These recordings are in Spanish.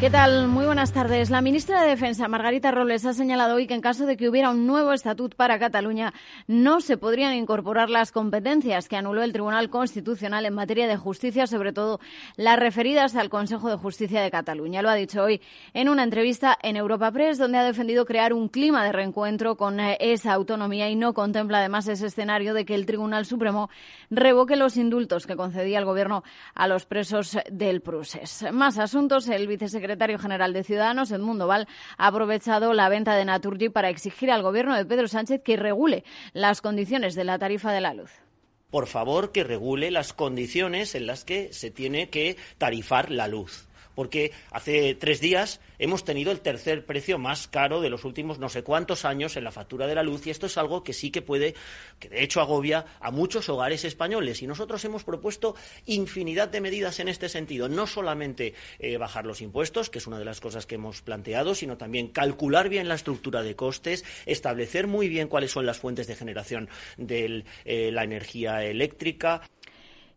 ¿Qué tal? Muy buenas tardes. La ministra de Defensa, Margarita Robles, ha señalado hoy que en caso de que hubiera un nuevo estatut para Cataluña, no se podrían incorporar las competencias que anuló el Tribunal Constitucional en materia de justicia, sobre todo las referidas al Consejo de Justicia de Cataluña. Lo ha dicho hoy en una entrevista en Europa Press, donde ha defendido crear un clima de reencuentro con eh, esa autonomía y no contempla además ese escenario de que el Tribunal Supremo revoque los indultos que concedía el Gobierno a los presos del Prusés. Más asuntos. El vicesecretario secretario general de Ciudadanos, Edmundo Val, ha aprovechado la venta de Naturgy para exigir al gobierno de Pedro Sánchez que regule las condiciones de la tarifa de la luz. Por favor que regule las condiciones en las que se tiene que tarifar la luz porque hace tres días hemos tenido el tercer precio más caro de los últimos no sé cuántos años en la factura de la luz y esto es algo que sí que puede, que de hecho agobia a muchos hogares españoles y nosotros hemos propuesto infinidad de medidas en este sentido, no solamente eh, bajar los impuestos, que es una de las cosas que hemos planteado, sino también calcular bien la estructura de costes, establecer muy bien cuáles son las fuentes de generación de eh, la energía eléctrica.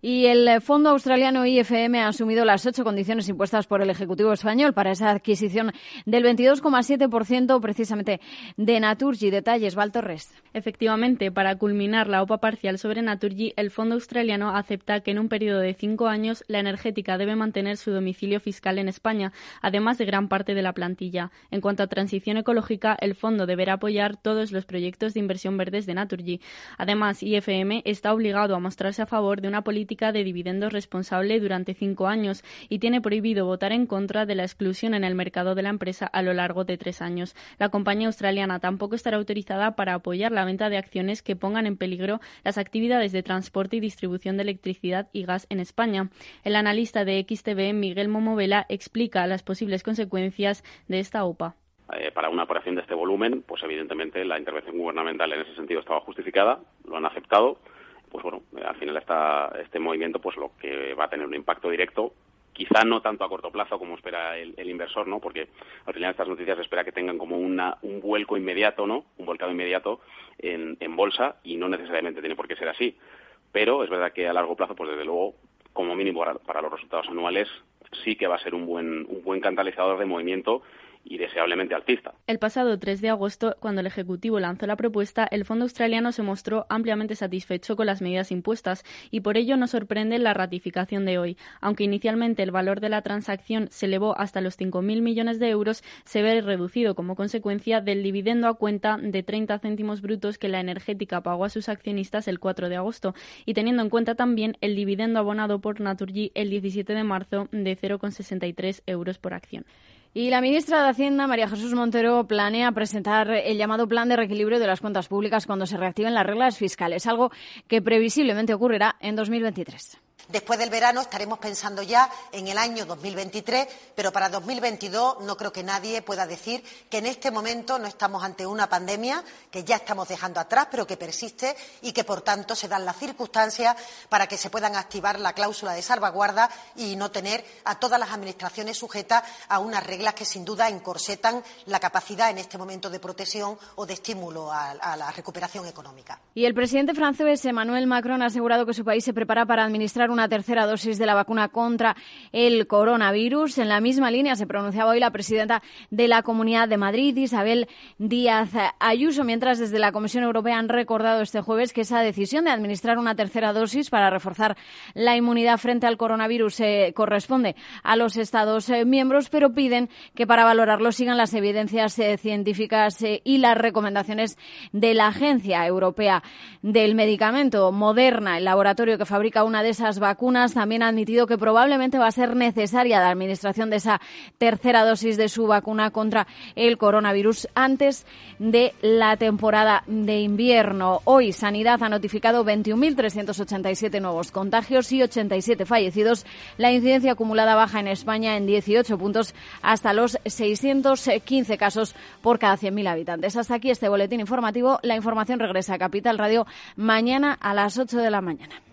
Y el fondo australiano IFM ha asumido las ocho condiciones impuestas por el Ejecutivo español para esa adquisición del 22,7% precisamente de Naturgy. Detalles, Val Torres. Efectivamente, para culminar la OPA parcial sobre Naturgy, el fondo australiano acepta que en un periodo de cinco años la energética debe mantener su domicilio fiscal en España, además de gran parte de la plantilla. En cuanto a transición ecológica, el fondo deberá apoyar todos los proyectos de inversión verdes de Naturgy. Además, IFM está obligado a mostrarse a favor de una política de dividendos responsable durante cinco años y tiene prohibido votar en contra de la exclusión en el mercado de la empresa a lo largo de tres años. La compañía australiana tampoco estará autorizada para apoyar la venta de acciones que pongan en peligro las actividades de transporte y distribución de electricidad y gas en España. El analista de XTV, Miguel Momovela, explica las posibles consecuencias de esta OPA. Eh, para una operación de este volumen, pues evidentemente la intervención gubernamental en ese sentido estaba justificada, lo han aceptado pues bueno, al final esta, este movimiento pues lo que va a tener un impacto directo quizá no tanto a corto plazo como espera el, inversor, ¿no? Porque al final estas noticias espera que tengan como una, un vuelco inmediato, ¿no? Un volcado inmediato en, en bolsa y no necesariamente tiene por qué ser así. Pero es verdad que a largo plazo, pues desde luego, como mínimo para, para los resultados anuales, sí que va a ser un buen, un buen catalizador de movimiento y deseablemente alcista. El pasado 3 de agosto, cuando el Ejecutivo lanzó la propuesta, el fondo australiano se mostró ampliamente satisfecho con las medidas impuestas y por ello no sorprende la ratificación de hoy. Aunque inicialmente el valor de la transacción se elevó hasta los 5.000 millones de euros, se ve reducido como consecuencia del dividendo a cuenta de 30 céntimos brutos que la energética pagó a sus accionistas el 4 de agosto y teniendo en cuenta también el dividendo abonado por Naturgy el 17 de marzo de 0,63 euros por acción. Y la ministra de Hacienda, María Jesús Montero, planea presentar el llamado Plan de Reequilibrio de las Cuentas Públicas cuando se reactiven las reglas fiscales, algo que previsiblemente ocurrirá en 2023. Después del verano estaremos pensando ya en el año 2023, pero para 2022 no creo que nadie pueda decir que en este momento no estamos ante una pandemia que ya estamos dejando atrás, pero que persiste y que, por tanto, se dan las circunstancias para que se puedan activar la cláusula de salvaguarda y no tener a todas las administraciones sujetas a unas reglas que, sin duda, encorsetan la capacidad en este momento de protección o de estímulo a, la recuperación económica. Y el presidente francés Emmanuel Macron ha asegurado que su país se prepara para administrar una tercera dosis de la vacuna contra el coronavirus. En la misma línea se pronunciaba hoy la presidenta de la Comunidad de Madrid, Isabel Díaz Ayuso, mientras desde la Comisión Europea han recordado este jueves que esa decisión de administrar una tercera dosis para reforzar la inmunidad frente al coronavirus eh, corresponde a los Estados eh, miembros, pero piden que para valorarlo sigan las evidencias eh, científicas y las recomendaciones de la Agencia Europea del Medicamento Moderna, el laboratorio que fabrica una de esas vacunas, también ha admitido que probablemente va a ser necesaria la administración de esa tercera dosis de su vacuna contra el coronavirus antes de la temporada de invierno. Hoy Sanidad ha notificado 21.387 nuevos contagios y 87 fallecidos. La incidencia acumulada baja en España en 18 puntos hasta los 615 casos por cada 100.000 habitantes. Hasta aquí este boletín informativo. La información regresa a Capital Radio mañana a las 8 de la mañana.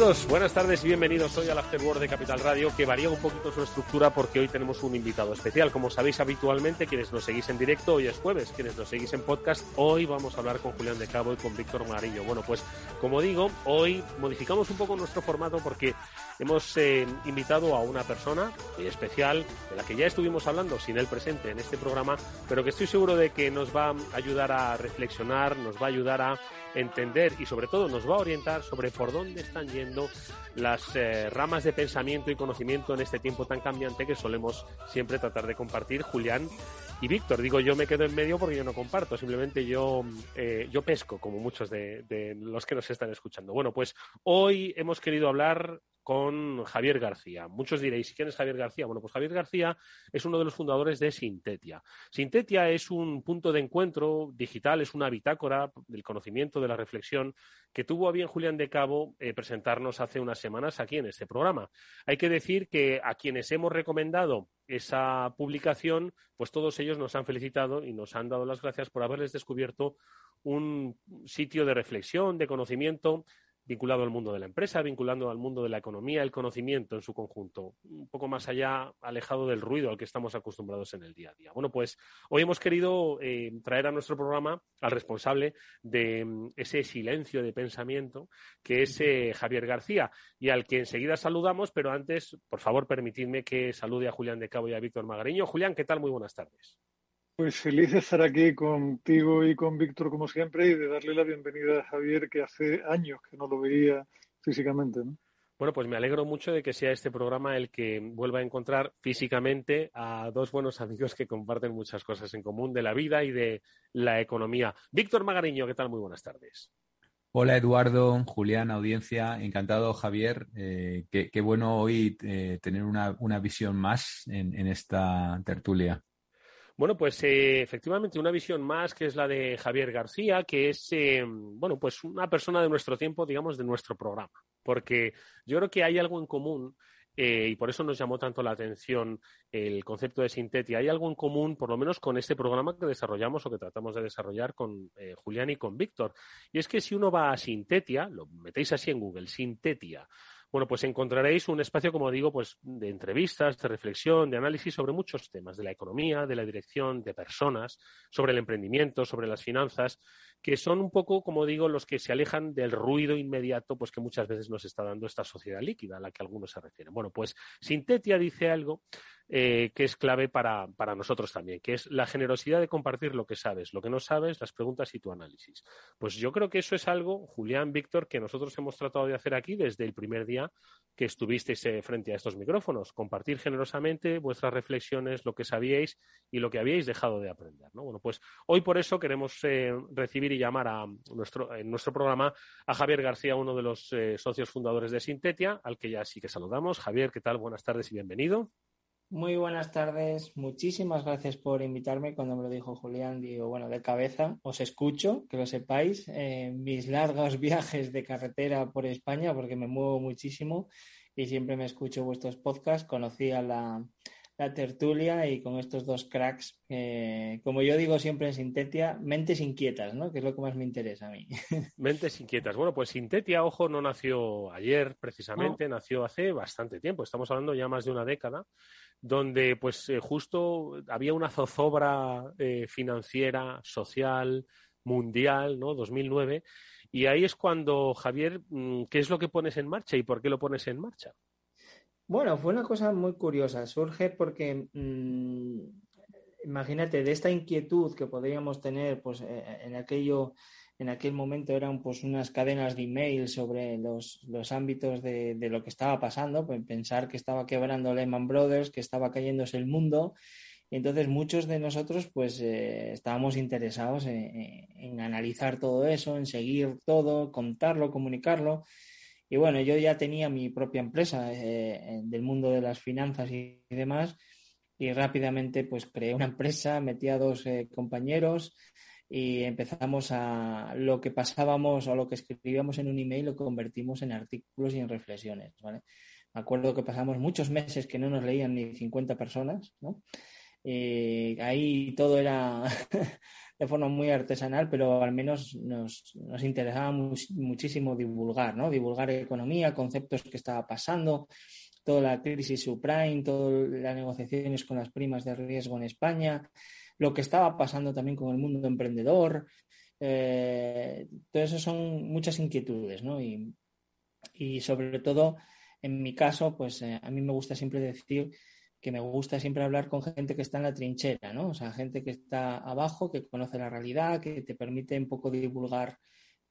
Buenas tardes y bienvenidos hoy al Afterword de Capital Radio, que varía un poquito su estructura porque hoy tenemos un invitado especial. Como sabéis habitualmente, quienes nos seguís en directo, hoy es jueves, quienes nos seguís en podcast, hoy vamos a hablar con Julián de Cabo y con Víctor Marillo. Bueno, pues como digo, hoy modificamos un poco nuestro formato porque hemos eh, invitado a una persona especial de la que ya estuvimos hablando sin él presente en este programa, pero que estoy seguro de que nos va a ayudar a reflexionar, nos va a ayudar a entender y sobre todo nos va a orientar sobre por dónde están yendo las eh, ramas de pensamiento y conocimiento en este tiempo tan cambiante que solemos siempre tratar de compartir Julián y Víctor. Digo, yo me quedo en medio porque yo no comparto, simplemente yo, eh, yo pesco, como muchos de, de los que nos están escuchando. Bueno, pues hoy hemos querido hablar con Javier García. Muchos diréis, ¿quién es Javier García? Bueno, pues Javier García es uno de los fundadores de Sintetia. Sintetia es un punto de encuentro digital, es una bitácora del conocimiento, de la reflexión, que tuvo a bien Julián de Cabo eh, presentarnos hace unas semanas aquí en este programa. Hay que decir que a quienes hemos recomendado esa publicación, pues todos ellos nos han felicitado y nos han dado las gracias por haberles descubierto un sitio de reflexión, de conocimiento vinculado al mundo de la empresa, vinculando al mundo de la economía, el conocimiento en su conjunto, un poco más allá, alejado del ruido al que estamos acostumbrados en el día a día. Bueno, pues hoy hemos querido eh, traer a nuestro programa al responsable de mm, ese silencio de pensamiento, que es eh, Javier García, y al que enseguida saludamos, pero antes, por favor, permitidme que salude a Julián de Cabo y a Víctor Magariño. Julián, ¿qué tal? Muy buenas tardes. Pues feliz de estar aquí contigo y con Víctor como siempre y de darle la bienvenida a Javier que hace años que no lo veía físicamente. Bueno, pues me alegro mucho de que sea este programa el que vuelva a encontrar físicamente a dos buenos amigos que comparten muchas cosas en común de la vida y de la economía. Víctor Magariño, ¿qué tal? Muy buenas tardes. Hola Eduardo, Julián, audiencia, encantado Javier. Eh, qué, bueno hoy eh, tener una, visión más en esta tertulia. Bueno, pues eh, efectivamente una visión más que es la de Javier García, que es, eh, bueno, pues una persona de nuestro tiempo, digamos, de nuestro programa. Porque yo creo que hay algo en común eh, y por eso nos llamó tanto la atención el concepto de Sintetia. Hay algo en común, por lo menos, con este programa que desarrollamos o que tratamos de desarrollar con Julián y con Víctor. Y es que si uno va a Sintetia, lo metéis así en Google, Sintetia, bueno, pues encontraréis un espacio, como digo, pues de entrevistas, de reflexión, de análisis sobre muchos temas, de la economía, de la dirección, de personas, sobre el emprendimiento, sobre las finanzas, que son un poco, como digo, los que se alejan del ruido inmediato, pues que muchas veces nos está dando esta sociedad líquida a la que algunos se refieren. Bueno, pues Sintetia dice algo eh, que es clave para, para, nosotros también, que es la generosidad de compartir lo que sabes, lo que no sabes, las preguntas y tu análisis. Pues yo creo que eso es algo, Julián, Víctor, que nosotros hemos tratado de hacer aquí desde el primer día que estuvisteis eh, frente a estos micrófonos, compartir generosamente vuestras reflexiones, lo que sabíais y lo que habíais dejado de aprender. ¿no? Bueno, pues hoy por eso queremos eh, recibir y llamar a nuestro, en nuestro programa a Javier García, uno de los socios fundadores de Sintetia, al que ya sí que saludamos. Javier, ¿qué tal? Buenas tardes y bienvenido. Muy buenas tardes, muchísimas gracias por invitarme. Cuando me lo dijo Julián, digo, bueno, de cabeza os escucho, que lo sepáis, en mis largos viajes de carretera por España, porque me muevo muchísimo y siempre me escucho vuestros podcasts. Conocí a la, tertulia y con estos dos cracks, como yo digo siempre en Sintetia, mentes inquietas, ¿no? Que es lo que más me interesa a mí. Mentes inquietas. Bueno, pues Sintetia, ojo, no nació ayer precisamente, nació hace bastante tiempo. Estamos hablando ya más de una década donde pues eh, justo había una zozobra eh, financiera, social, mundial, ¿no? 2009. Y ahí es cuando, Javier, mm, ¿qué es lo que pones en marcha y por qué lo pones en marcha? Bueno, fue una cosa muy curiosa. Surge porque, mm, imagínate, de esta inquietud que podríamos tener, pues eh, en aquello, en aquel momento eran pues unas cadenas de email sobre los, los ámbitos de, de, lo que estaba pasando, pues pensar que estaba quebrando Lehman Brothers, que estaba cayéndose el mundo. Y entonces muchos de nosotros pues eh, estábamos interesados en, en, analizar todo eso, en seguir todo, contarlo, comunicarlo. Y bueno, yo ya tenía mi propia empresa eh, del mundo de las finanzas y, demás y rápidamente pues creé una empresa, metí a dos eh, compañeros y empezamos a lo que pasábamos o lo que escribíamos en un email lo convertimos en artículos y en reflexiones, ¿vale? Me acuerdo que pasamos muchos meses que no nos leían ni 50 personas, ¿no? Y ahí todo era de forma muy artesanal, pero al menos nos, nos interesaba muchísimo divulgar, ¿no? Divulgar economía, conceptos que estaba pasando, toda la crisis subprime, todas las negociaciones con las primas de riesgo en España, lo que estaba pasando también con el mundo emprendedor. Eh, todo son muchas inquietudes, ¿no? Y, y sobre todo, en mi caso, pues eh, a mí me gusta siempre decir que me gusta siempre hablar con gente que está en la trinchera, ¿no? O sea, gente que está abajo, que conoce la realidad, que te permite un poco divulgar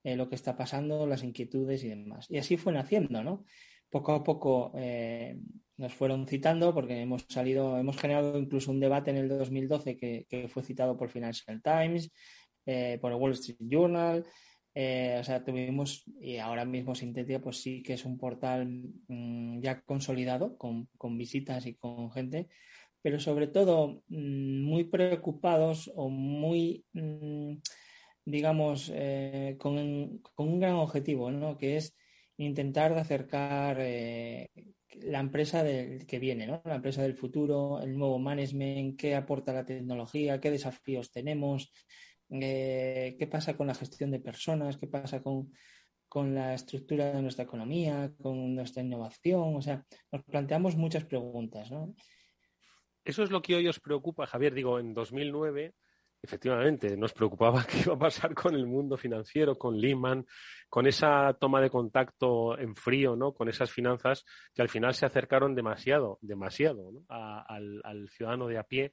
eh, lo que está pasando, las inquietudes y demás. Y así fue naciendo, ¿no? Poco a poco eh, nos fueron citando porque hemos salido, hemos generado incluso un debate en el 2012 que, que fue citado por Financial Times, eh, por el Wall Street Journal, eh, o sea, tuvimos, y ahora mismo Sintetia, pues sí que es un portal mmm, ya consolidado, con, con, visitas y con gente, pero sobre todo mmm, muy preocupados o muy, mmm, digamos, eh, con, con, un gran objetivo, ¿no? Que es intentar acercar eh, la empresa del que viene, ¿no? La empresa del futuro, el nuevo management, qué aporta la tecnología, qué desafíos tenemos, eh, qué pasa con la gestión de personas, qué pasa con, con, la estructura de nuestra economía, con nuestra innovación. O sea, nos planteamos muchas preguntas. ¿no? Eso es lo que hoy os preocupa, Javier. Digo, en 2009, efectivamente, nos preocupaba qué iba a pasar con el mundo financiero, con Lehman, con esa toma de contacto en frío, ¿no? Con esas finanzas que al final se acercaron demasiado, demasiado ¿no? al, al ciudadano de a pie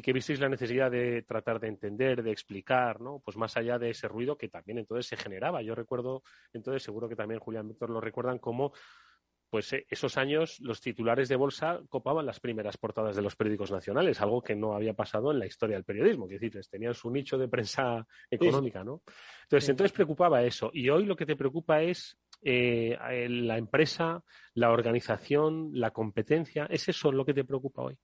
y que visteis la necesidad de tratar de entender, de explicar, ¿no? Pues más allá de ese ruido que también entonces se generaba. Yo recuerdo, entonces seguro que también Julián Víctor lo recuerdan como pues eh, esos años los titulares de bolsa copaban las primeras portadas de los periódicos nacionales, algo que no había pasado en la historia del periodismo, que decir, tenían su nicho de prensa económica, ¿no? Entonces, entonces preocupaba eso. Y hoy lo que te preocupa es eh, la empresa, la organización, la competencia. ¿Es eso lo que te preocupa hoy?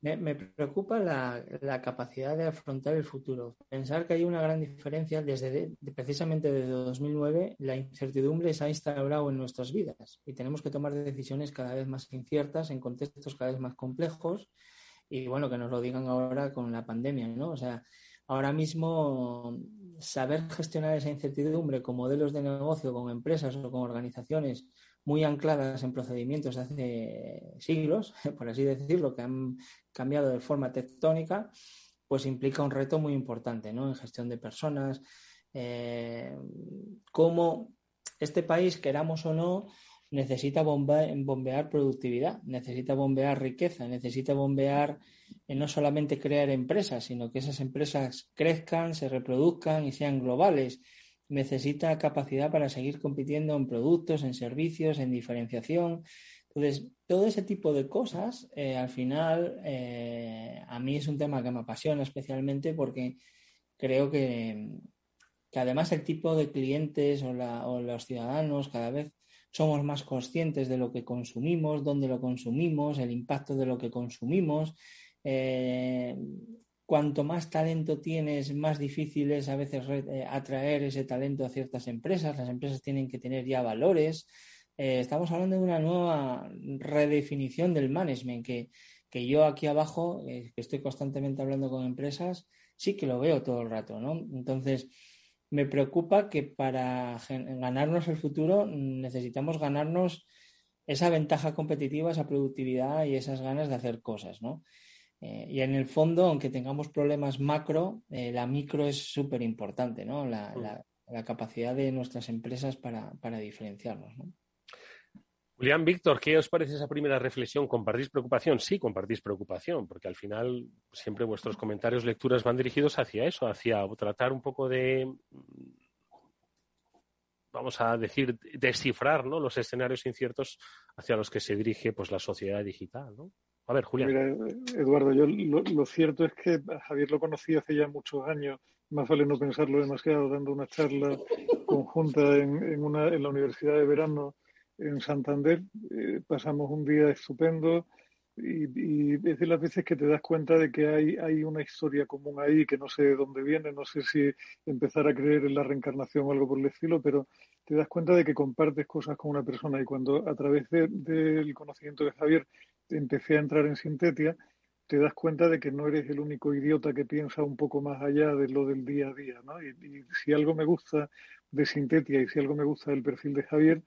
Me, preocupa la, la, capacidad de afrontar el futuro. Pensar que hay una gran diferencia desde de, de, precisamente desde 2009, la incertidumbre se ha instaurado en nuestras vidas y tenemos que tomar decisiones cada vez más inciertas en contextos cada vez más complejos y bueno, que nos lo digan ahora con la pandemia, ¿no? O sea, ahora mismo saber gestionar esa incertidumbre con modelos de negocio, con empresas o con organizaciones muy ancladas en procedimientos de hace siglos, por así decirlo, que han cambiado de forma tectónica, pues implica un reto muy importante ¿no? en gestión de personas, eh, cómo este país, queramos o no, necesita bombear, productividad, necesita bombear riqueza, necesita bombear eh, no solamente crear empresas, sino que esas empresas crezcan, se reproduzcan y sean globales necesita capacidad para seguir compitiendo en productos, en servicios, en diferenciación. Entonces, todo ese tipo de cosas, eh, al final, eh, a mí es un tema que me apasiona especialmente porque creo que, que además el tipo de clientes o, la, o, los ciudadanos cada vez somos más conscientes de lo que consumimos, dónde lo consumimos, el impacto de lo que consumimos. Eh, cuanto más talento tienes, más difícil es a veces eh, atraer ese talento a ciertas empresas. Las empresas tienen que tener ya valores. Eh, estamos hablando de una nueva redefinición del management que, que yo aquí abajo, eh, que estoy constantemente hablando con empresas, sí que lo veo todo el rato, ¿no? Entonces, me preocupa que para ganarnos el futuro necesitamos ganarnos esa ventaja competitiva, esa productividad y esas ganas de hacer cosas, ¿no? Eh, y en el fondo, aunque tengamos problemas macro, eh, la micro es súper importante, ¿no? La, la, la capacidad de nuestras empresas para, para diferenciarnos. ¿no? Julián, Víctor, ¿qué os parece esa primera reflexión? ¿Compartís preocupación? Sí, compartís preocupación, porque al final siempre vuestros comentarios, lecturas van dirigidos hacia eso, hacia tratar un poco de, vamos a decir, descifrar ¿no? los escenarios inciertos hacia los que se dirige pues, la sociedad digital. ¿no? A ver, Julián. Mira, Eduardo, yo lo, cierto es que Javier lo conocí hace ya muchos años, más vale no pensarlo demasiado, dando una charla conjunta en, en, una, en la Universidad de Verano en Santander. Eh, pasamos un día estupendo y, es de las veces que te das cuenta de que hay, hay una historia común ahí que no sé de dónde viene, no sé si empezar a creer en la reencarnación o algo por el estilo, pero te das cuenta de que compartes cosas con una persona y cuando a través del conocimiento de Javier empecé a entrar en Sintetia, te das cuenta de que no eres el único idiota que piensa un poco más allá de lo del día a día, ¿no? Y, y si algo me gusta de Sintetia y si algo me gusta del perfil de Javier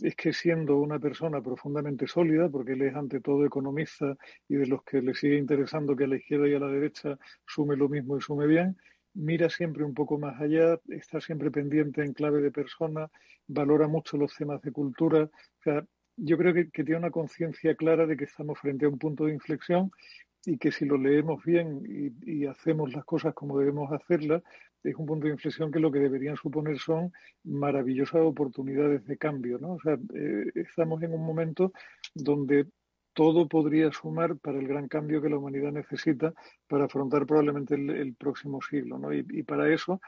es que siendo una persona profundamente sólida, porque él es ante todo economista y de los que le sigue interesando que a la izquierda y a la derecha sume lo mismo y sume bien, mira siempre un poco más allá, está siempre pendiente en clave de persona, valora mucho los temas de cultura. O sea, yo creo que, tiene una conciencia clara de que estamos frente a un punto de inflexión y que si lo leemos bien y, hacemos las cosas como debemos hacerlas, es un punto de inflexión que lo que deberían suponer son maravillosas oportunidades de cambio. ¿no? O sea, eh, estamos en un momento donde todo podría sumar para el gran cambio que la humanidad necesita para afrontar probablemente el, próximo siglo. ¿no? Y, para eso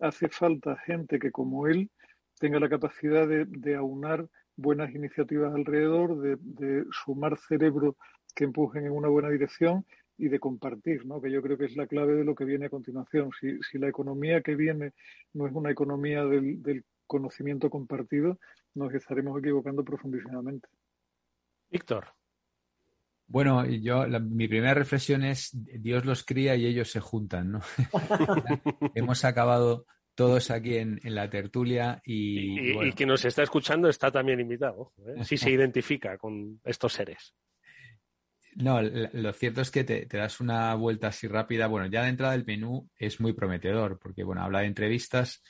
hace falta gente que como él tenga la capacidad de, aunar buenas iniciativas alrededor, de, sumar cerebro que empujen en una buena dirección y de compartir, ¿no? que yo creo que es la clave de lo que viene a continuación. Si, si la economía que viene no es una economía del, del conocimiento compartido, nos estaremos equivocando profundísimamente. Víctor. Bueno, yo mi primera reflexión es Dios los cría y ellos se juntan, ¿no? Hemos acabado todos aquí en, en la tertulia y, y, y, quien nos está escuchando está también invitado, ¿eh? si se identifica con estos seres. No, lo cierto es que te, das una vuelta así rápida. Bueno, ya de entrada el menú es muy prometedor porque, bueno, habla de entrevistas,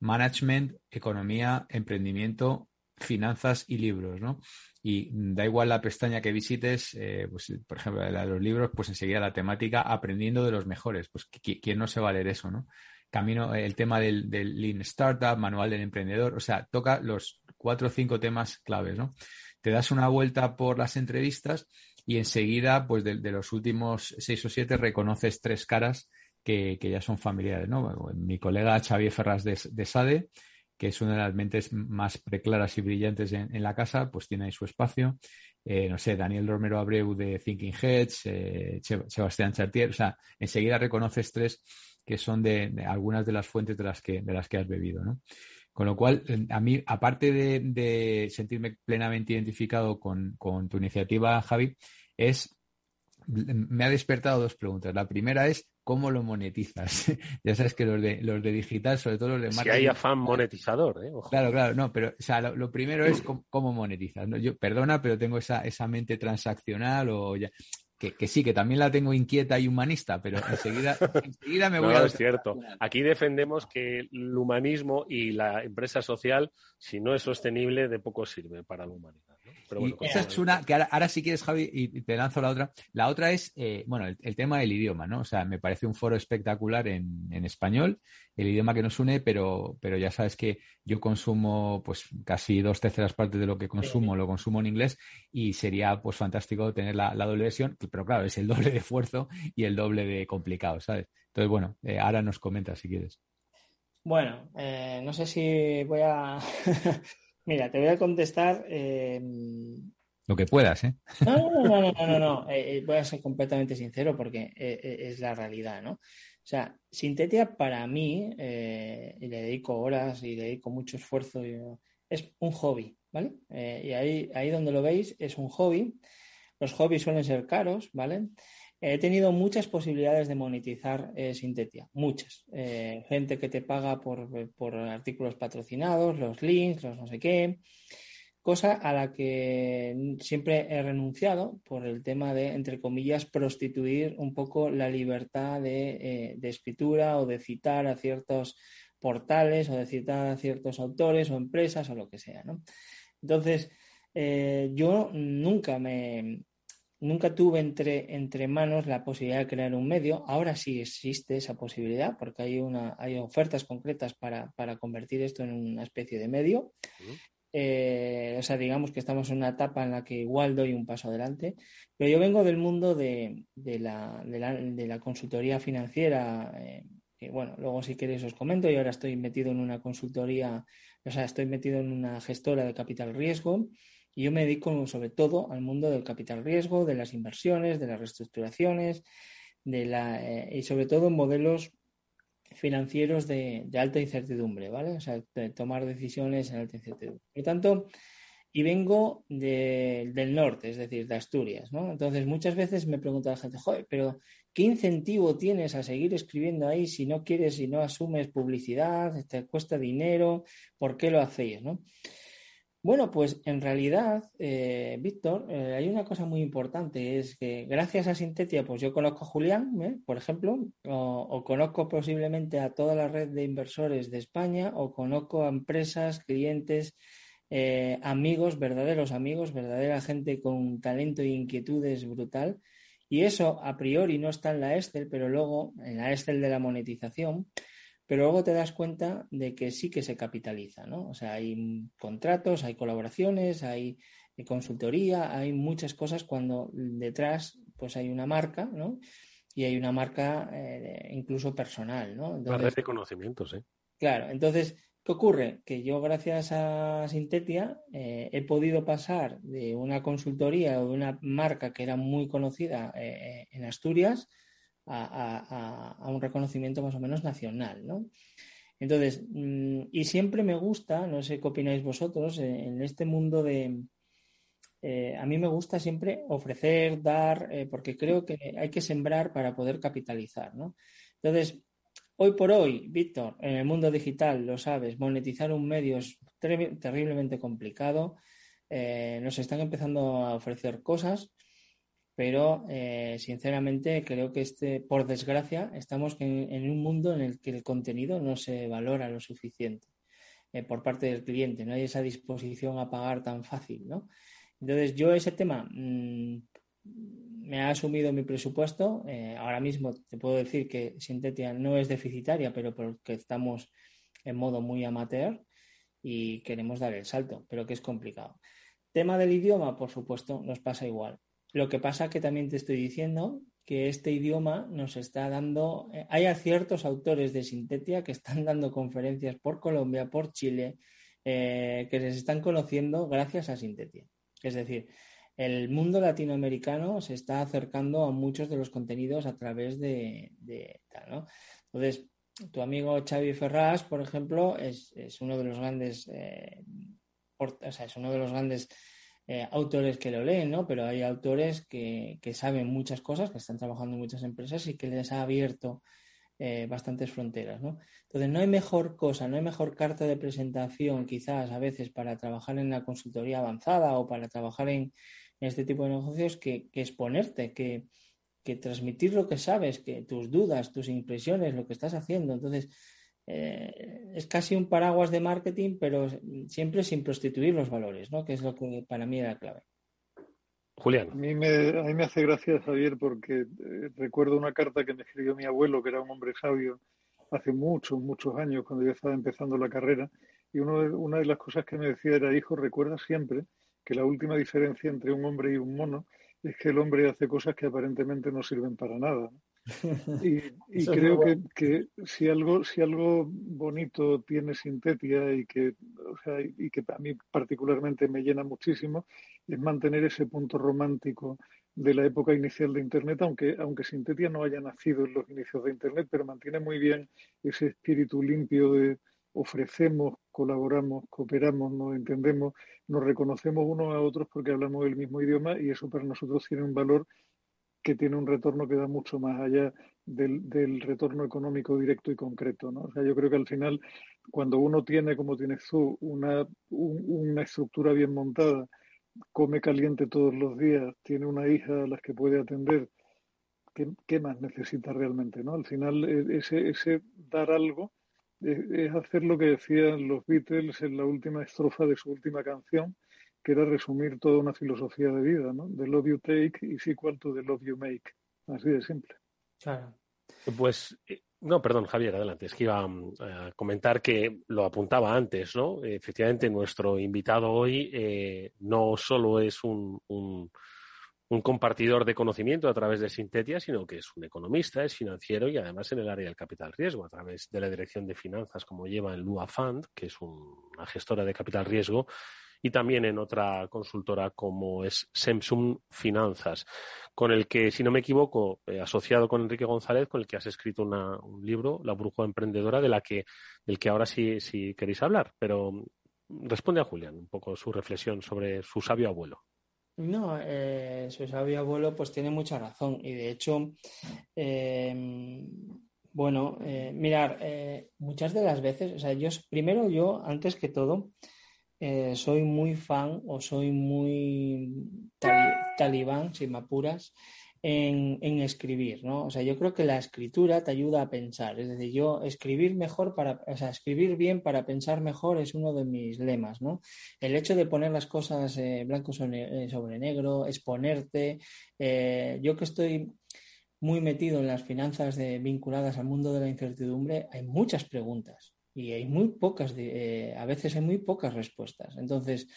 management, economía, emprendimiento, finanzas y libros, ¿no? Y da igual la pestaña que visites, eh, pues, por ejemplo, la de los libros, pues enseguida la temática aprendiendo de los mejores. Pues, ¿quién no se va a leer eso, no? Camino, el tema del, del Lean Startup, manual del emprendedor, o sea, toca los cuatro o cinco temas claves, ¿no? Te das una vuelta por las entrevistas y enseguida, pues de, los últimos seis o siete, reconoces tres caras que, ya son familiares, ¿no? Mi colega Xavier Ferraz de, Sade, que es una de las mentes más preclaras y brillantes en, la casa, pues tiene ahí su espacio. Eh, no sé, Daniel Romero Abreu de Thinking Heads, eh, Sebastián Chartier, o sea, enseguida reconoces tres que son de, algunas de las fuentes de las que, de las que has bebido, ¿no? Con lo cual, a mí, aparte de, sentirme plenamente identificado con, tu iniciativa, Javi, es me ha despertado dos preguntas. La primera es cómo lo monetizas. ya sabes que los de los de digital, sobre todo los de marketing. Si hay afán monetizador, ¿eh? Claro, claro, no, pero o sea, lo, primero es cómo, monetizas. Yo, perdona, pero tengo esa, esa mente transaccional o ya que, sí, que también la tengo inquieta y humanista, pero enseguida, enseguida me voy no, a... es cierto. Aquí defendemos que el humanismo y la empresa social, si no es sostenible, de poco sirve para la humanidad. Y esa es una, que ahora, sí quieres, Javi, y te lanzo la otra. La otra es, eh, bueno, el, tema del idioma, ¿no? O sea, me parece un foro espectacular en, en español, el idioma que nos une, pero, pero ya sabes que yo consumo, pues, casi dos terceras partes de lo que consumo, lo consumo en inglés, y sería, pues, fantástico tener la, la doble versión pero claro, es el doble de esfuerzo y el doble de complicado, ¿sabes? Entonces, bueno, eh, ahora nos comentas si quieres. Bueno, eh, no sé si voy a... Mira, te voy a contestar... Eh, Lo que puedas, ¿eh? No, no, no, no, no, no, voy a ser completamente sincero porque es la realidad, ¿no? O sea, Sintetia para mí, y le dedico horas y le dedico mucho esfuerzo, es un hobby, ¿vale? y ahí, ahí donde lo veis es un hobby los hobbies suelen ser caros, ¿vale? He tenido muchas posibilidades de monetizar eh, Sintetia, muchas. Eh, gente que te paga por, por, artículos patrocinados, los links, los no sé qué, cosa a la que siempre he renunciado por el tema de, entre comillas, prostituir un poco la libertad de, eh, de escritura o de citar a ciertos portales o de ciertos autores o empresas o lo que sea, ¿no? Entonces, eh, yo nunca me, nunca tuve entre, entre manos la posibilidad de crear un medio. Ahora sí existe esa posibilidad porque hay, una, hay ofertas concretas para, convertir esto en una especie de medio. Eh, o sea, digamos que estamos en una etapa en la que igual doy un paso adelante, pero yo vengo del mundo de, la, de la, consultoría financiera, eh, que bueno, luego si queréis os comento, y ahora estoy metido en una consultoría, o sea, estoy metido en una gestora de capital riesgo, y yo me dedico sobre todo al mundo del capital riesgo, de las inversiones, de las reestructuraciones, de la, eh, y sobre todo modelos financieros de, alta incertidumbre, ¿vale? O sea, de tomar decisiones en alta incertidumbre. Por lo tanto, y vengo del norte, es decir, de Asturias, ¿no? Entonces, muchas veces me pregunta la gente, joder, pero ¿qué incentivo tienes a seguir escribiendo ahí si no quieres, si no asumes publicidad, te cuesta dinero, ¿por qué lo hacéis, no? Bueno, pues en realidad, eh, Víctor, eh, hay una cosa muy importante, es que gracias a Sintetia, pues yo conozco a Julián, ¿eh? por ejemplo, o, conozco posiblemente a toda la red de inversores de España, o conozco a empresas, clientes, amigos, verdaderos amigos, verdadera gente con talento e inquietudes brutal. Y eso a priori no está en la Excel, pero luego en la Excel de la monetización, pero luego te das cuenta de que sí que se capitaliza, ¿no? O sea, hay contratos, hay colaboraciones, hay consultoría, hay muchas cosas cuando detrás pues hay una marca, ¿no? Y hay una marca eh, incluso personal, ¿no? Entonces, red de conocimientos, ¿eh? Claro, entonces, ¿qué ocurre? Que yo gracias a Sintetia eh, he podido pasar de una consultoría o de una marca que era muy conocida eh, en Asturias a, un reconocimiento más o menos nacional, ¿no? Entonces, mm, y siempre me gusta, no sé qué opináis vosotros, eh, en este mundo de... Eh, a mí me gusta siempre ofrecer, dar, eh, porque creo que hay que sembrar para poder capitalizar, ¿no? Entonces, hoy por hoy, Víctor, en el mundo digital, lo sabes, monetizar un medio es terriblemente complicado. nos están empezando a ofrecer cosas pero eh, sinceramente creo que este, por desgracia, estamos en, un mundo en el que el contenido no se valora lo suficiente eh, por parte del cliente, no hay esa disposición a pagar tan fácil, ¿no? Entonces yo ese tema mm, me ha asumido mi presupuesto, eh, ahora mismo te puedo decir que Sintetia no es deficitaria, pero porque estamos en modo muy amateur y queremos dar el salto, pero que es complicado. Tema del idioma, por supuesto, nos pasa igual. Lo que pasa que también te estoy diciendo que este idioma nos está dando, eh, hay ciertos autores de Sintetia que están dando conferencias por Colombia, por Chile, eh, que se están conociendo gracias a Sintetia. Es decir, el mundo latinoamericano se está acercando a muchos de los contenidos a través de, tal, ¿no? Entonces, tu amigo Xavi Ferraz, por ejemplo, es, uno de los grandes, eh, o sea, es uno de los grandes eh, autores que lo leen, ¿no? Pero hay autores que, saben muchas cosas, que están trabajando en muchas empresas y que les ha abierto eh, bastantes fronteras, ¿no? Entonces, no hay mejor cosa, no hay mejor carta de presentación quizás a veces para trabajar en la consultoría avanzada o para trabajar en, este tipo de negocios que, exponerte, que, que transmitir lo que sabes, que tus dudas, tus impresiones, lo que estás haciendo. Entonces, eh, es casi un paraguas de marketing, pero siempre sin prostituir los valores, ¿no? Que es lo que para mí era clave. Julián. A mí me, a mí me hace gracia, Javier, porque eh, recuerdo una carta que me escribió mi abuelo, que era un hombre sabio, hace muchos, muchos años, cuando yo estaba empezando la carrera, y uno una de las cosas que me decía era, hijo, recuerda siempre que la última diferencia entre un hombre y un mono es que el hombre hace cosas que aparentemente no sirven para nada. Y, creo que, si algo si algo bonito tiene Sintetia y que o sea, y que a mí particularmente me llena muchísimo es mantener ese punto romántico de la época inicial de Internet, aunque aunque Sintetia no haya nacido en los inicios de Internet, pero mantiene muy bien ese espíritu limpio de ofrecemos, colaboramos, cooperamos, nos entendemos, nos reconocemos unos a otros porque hablamos el mismo idioma y eso para nosotros tiene un valor que tiene un retorno que da mucho más allá del, retorno económico directo y concreto. ¿no? O sea, yo creo que al final, cuando uno tiene, como tienes tú, una, una estructura bien montada, come caliente todos los días, tiene una hija a las que puede atender, ¿qué, más necesita realmente? ¿no? Al final, e, ese, ese dar algo es hacer lo que decían los Beatles en la última estrofa de su última canción, que era resumir toda una filosofía de vida, ¿no? The love you take is equal to the love you make. Así de simple. Claro. Pues eh, no, perdón, Javier, adelante. Es que iba mm, a comentar que lo apuntaba antes, ¿no? Efectivamente, nuestro invitado hoy eh, no solo es un, un, compartidor de conocimiento a través de Sintetia, sino que es un economista, es financiero y además en el área del capital riesgo, a través de la dirección de finanzas, como lleva en Lua Fund, que es una gestora de capital riesgo, y también en otra consultora como es Samsung Finanzas, con el que, si no me equivoco, eh, asociado con Enrique González, con el que has escrito un libro, La Bruja Emprendedora, de la que, del que ahora sí, sí queréis hablar. Pero mm, responde a Julián un poco su reflexión sobre su sabio abuelo. No, eh, su sabio abuelo pues tiene mucha razón y de hecho, em, bueno, eh, mirar, muchas de las veces, o sea, yo primero yo, antes que todo, eh, soy muy fan o soy muy talibán, si me apuras, en, escribir, ¿no? O sea, yo creo que la escritura te ayuda a pensar. Es decir, yo escribir mejor para, o sea, escribir bien para pensar mejor es uno de mis lemas, ¿no? El hecho de poner las cosas eh, blanco sobre, sobre, negro, exponerte, eh, yo que estoy muy metido en las finanzas vinculadas al mundo de la incertidumbre, hay muchas preguntas y hay muy pocas, eh, a veces hay muy pocas respuestas. Entonces,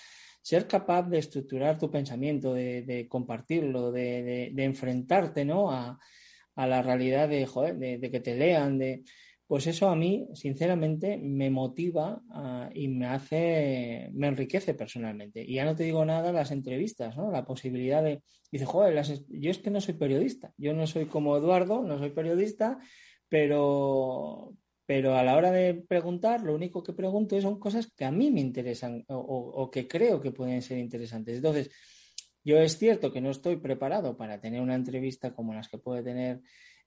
ser capaz de estructurar tu pensamiento, de, compartirlo, de, enfrentarte ¿no? a, la realidad de, de, que te lean, de, pues eso a mí, sinceramente, me motiva ah, y me hace, me enriquece personalmente. Y ya no te digo nada las entrevistas, ¿no? La posibilidad de, dice, joder, yo es que no soy periodista, yo no soy como Eduardo, no soy periodista, pero, pero a la hora de preguntar, lo único que pregunto son cosas que a mí me interesan o, que creo que pueden ser interesantes. Entonces, yo es cierto que no estoy preparado para tener una entrevista como las que puede tener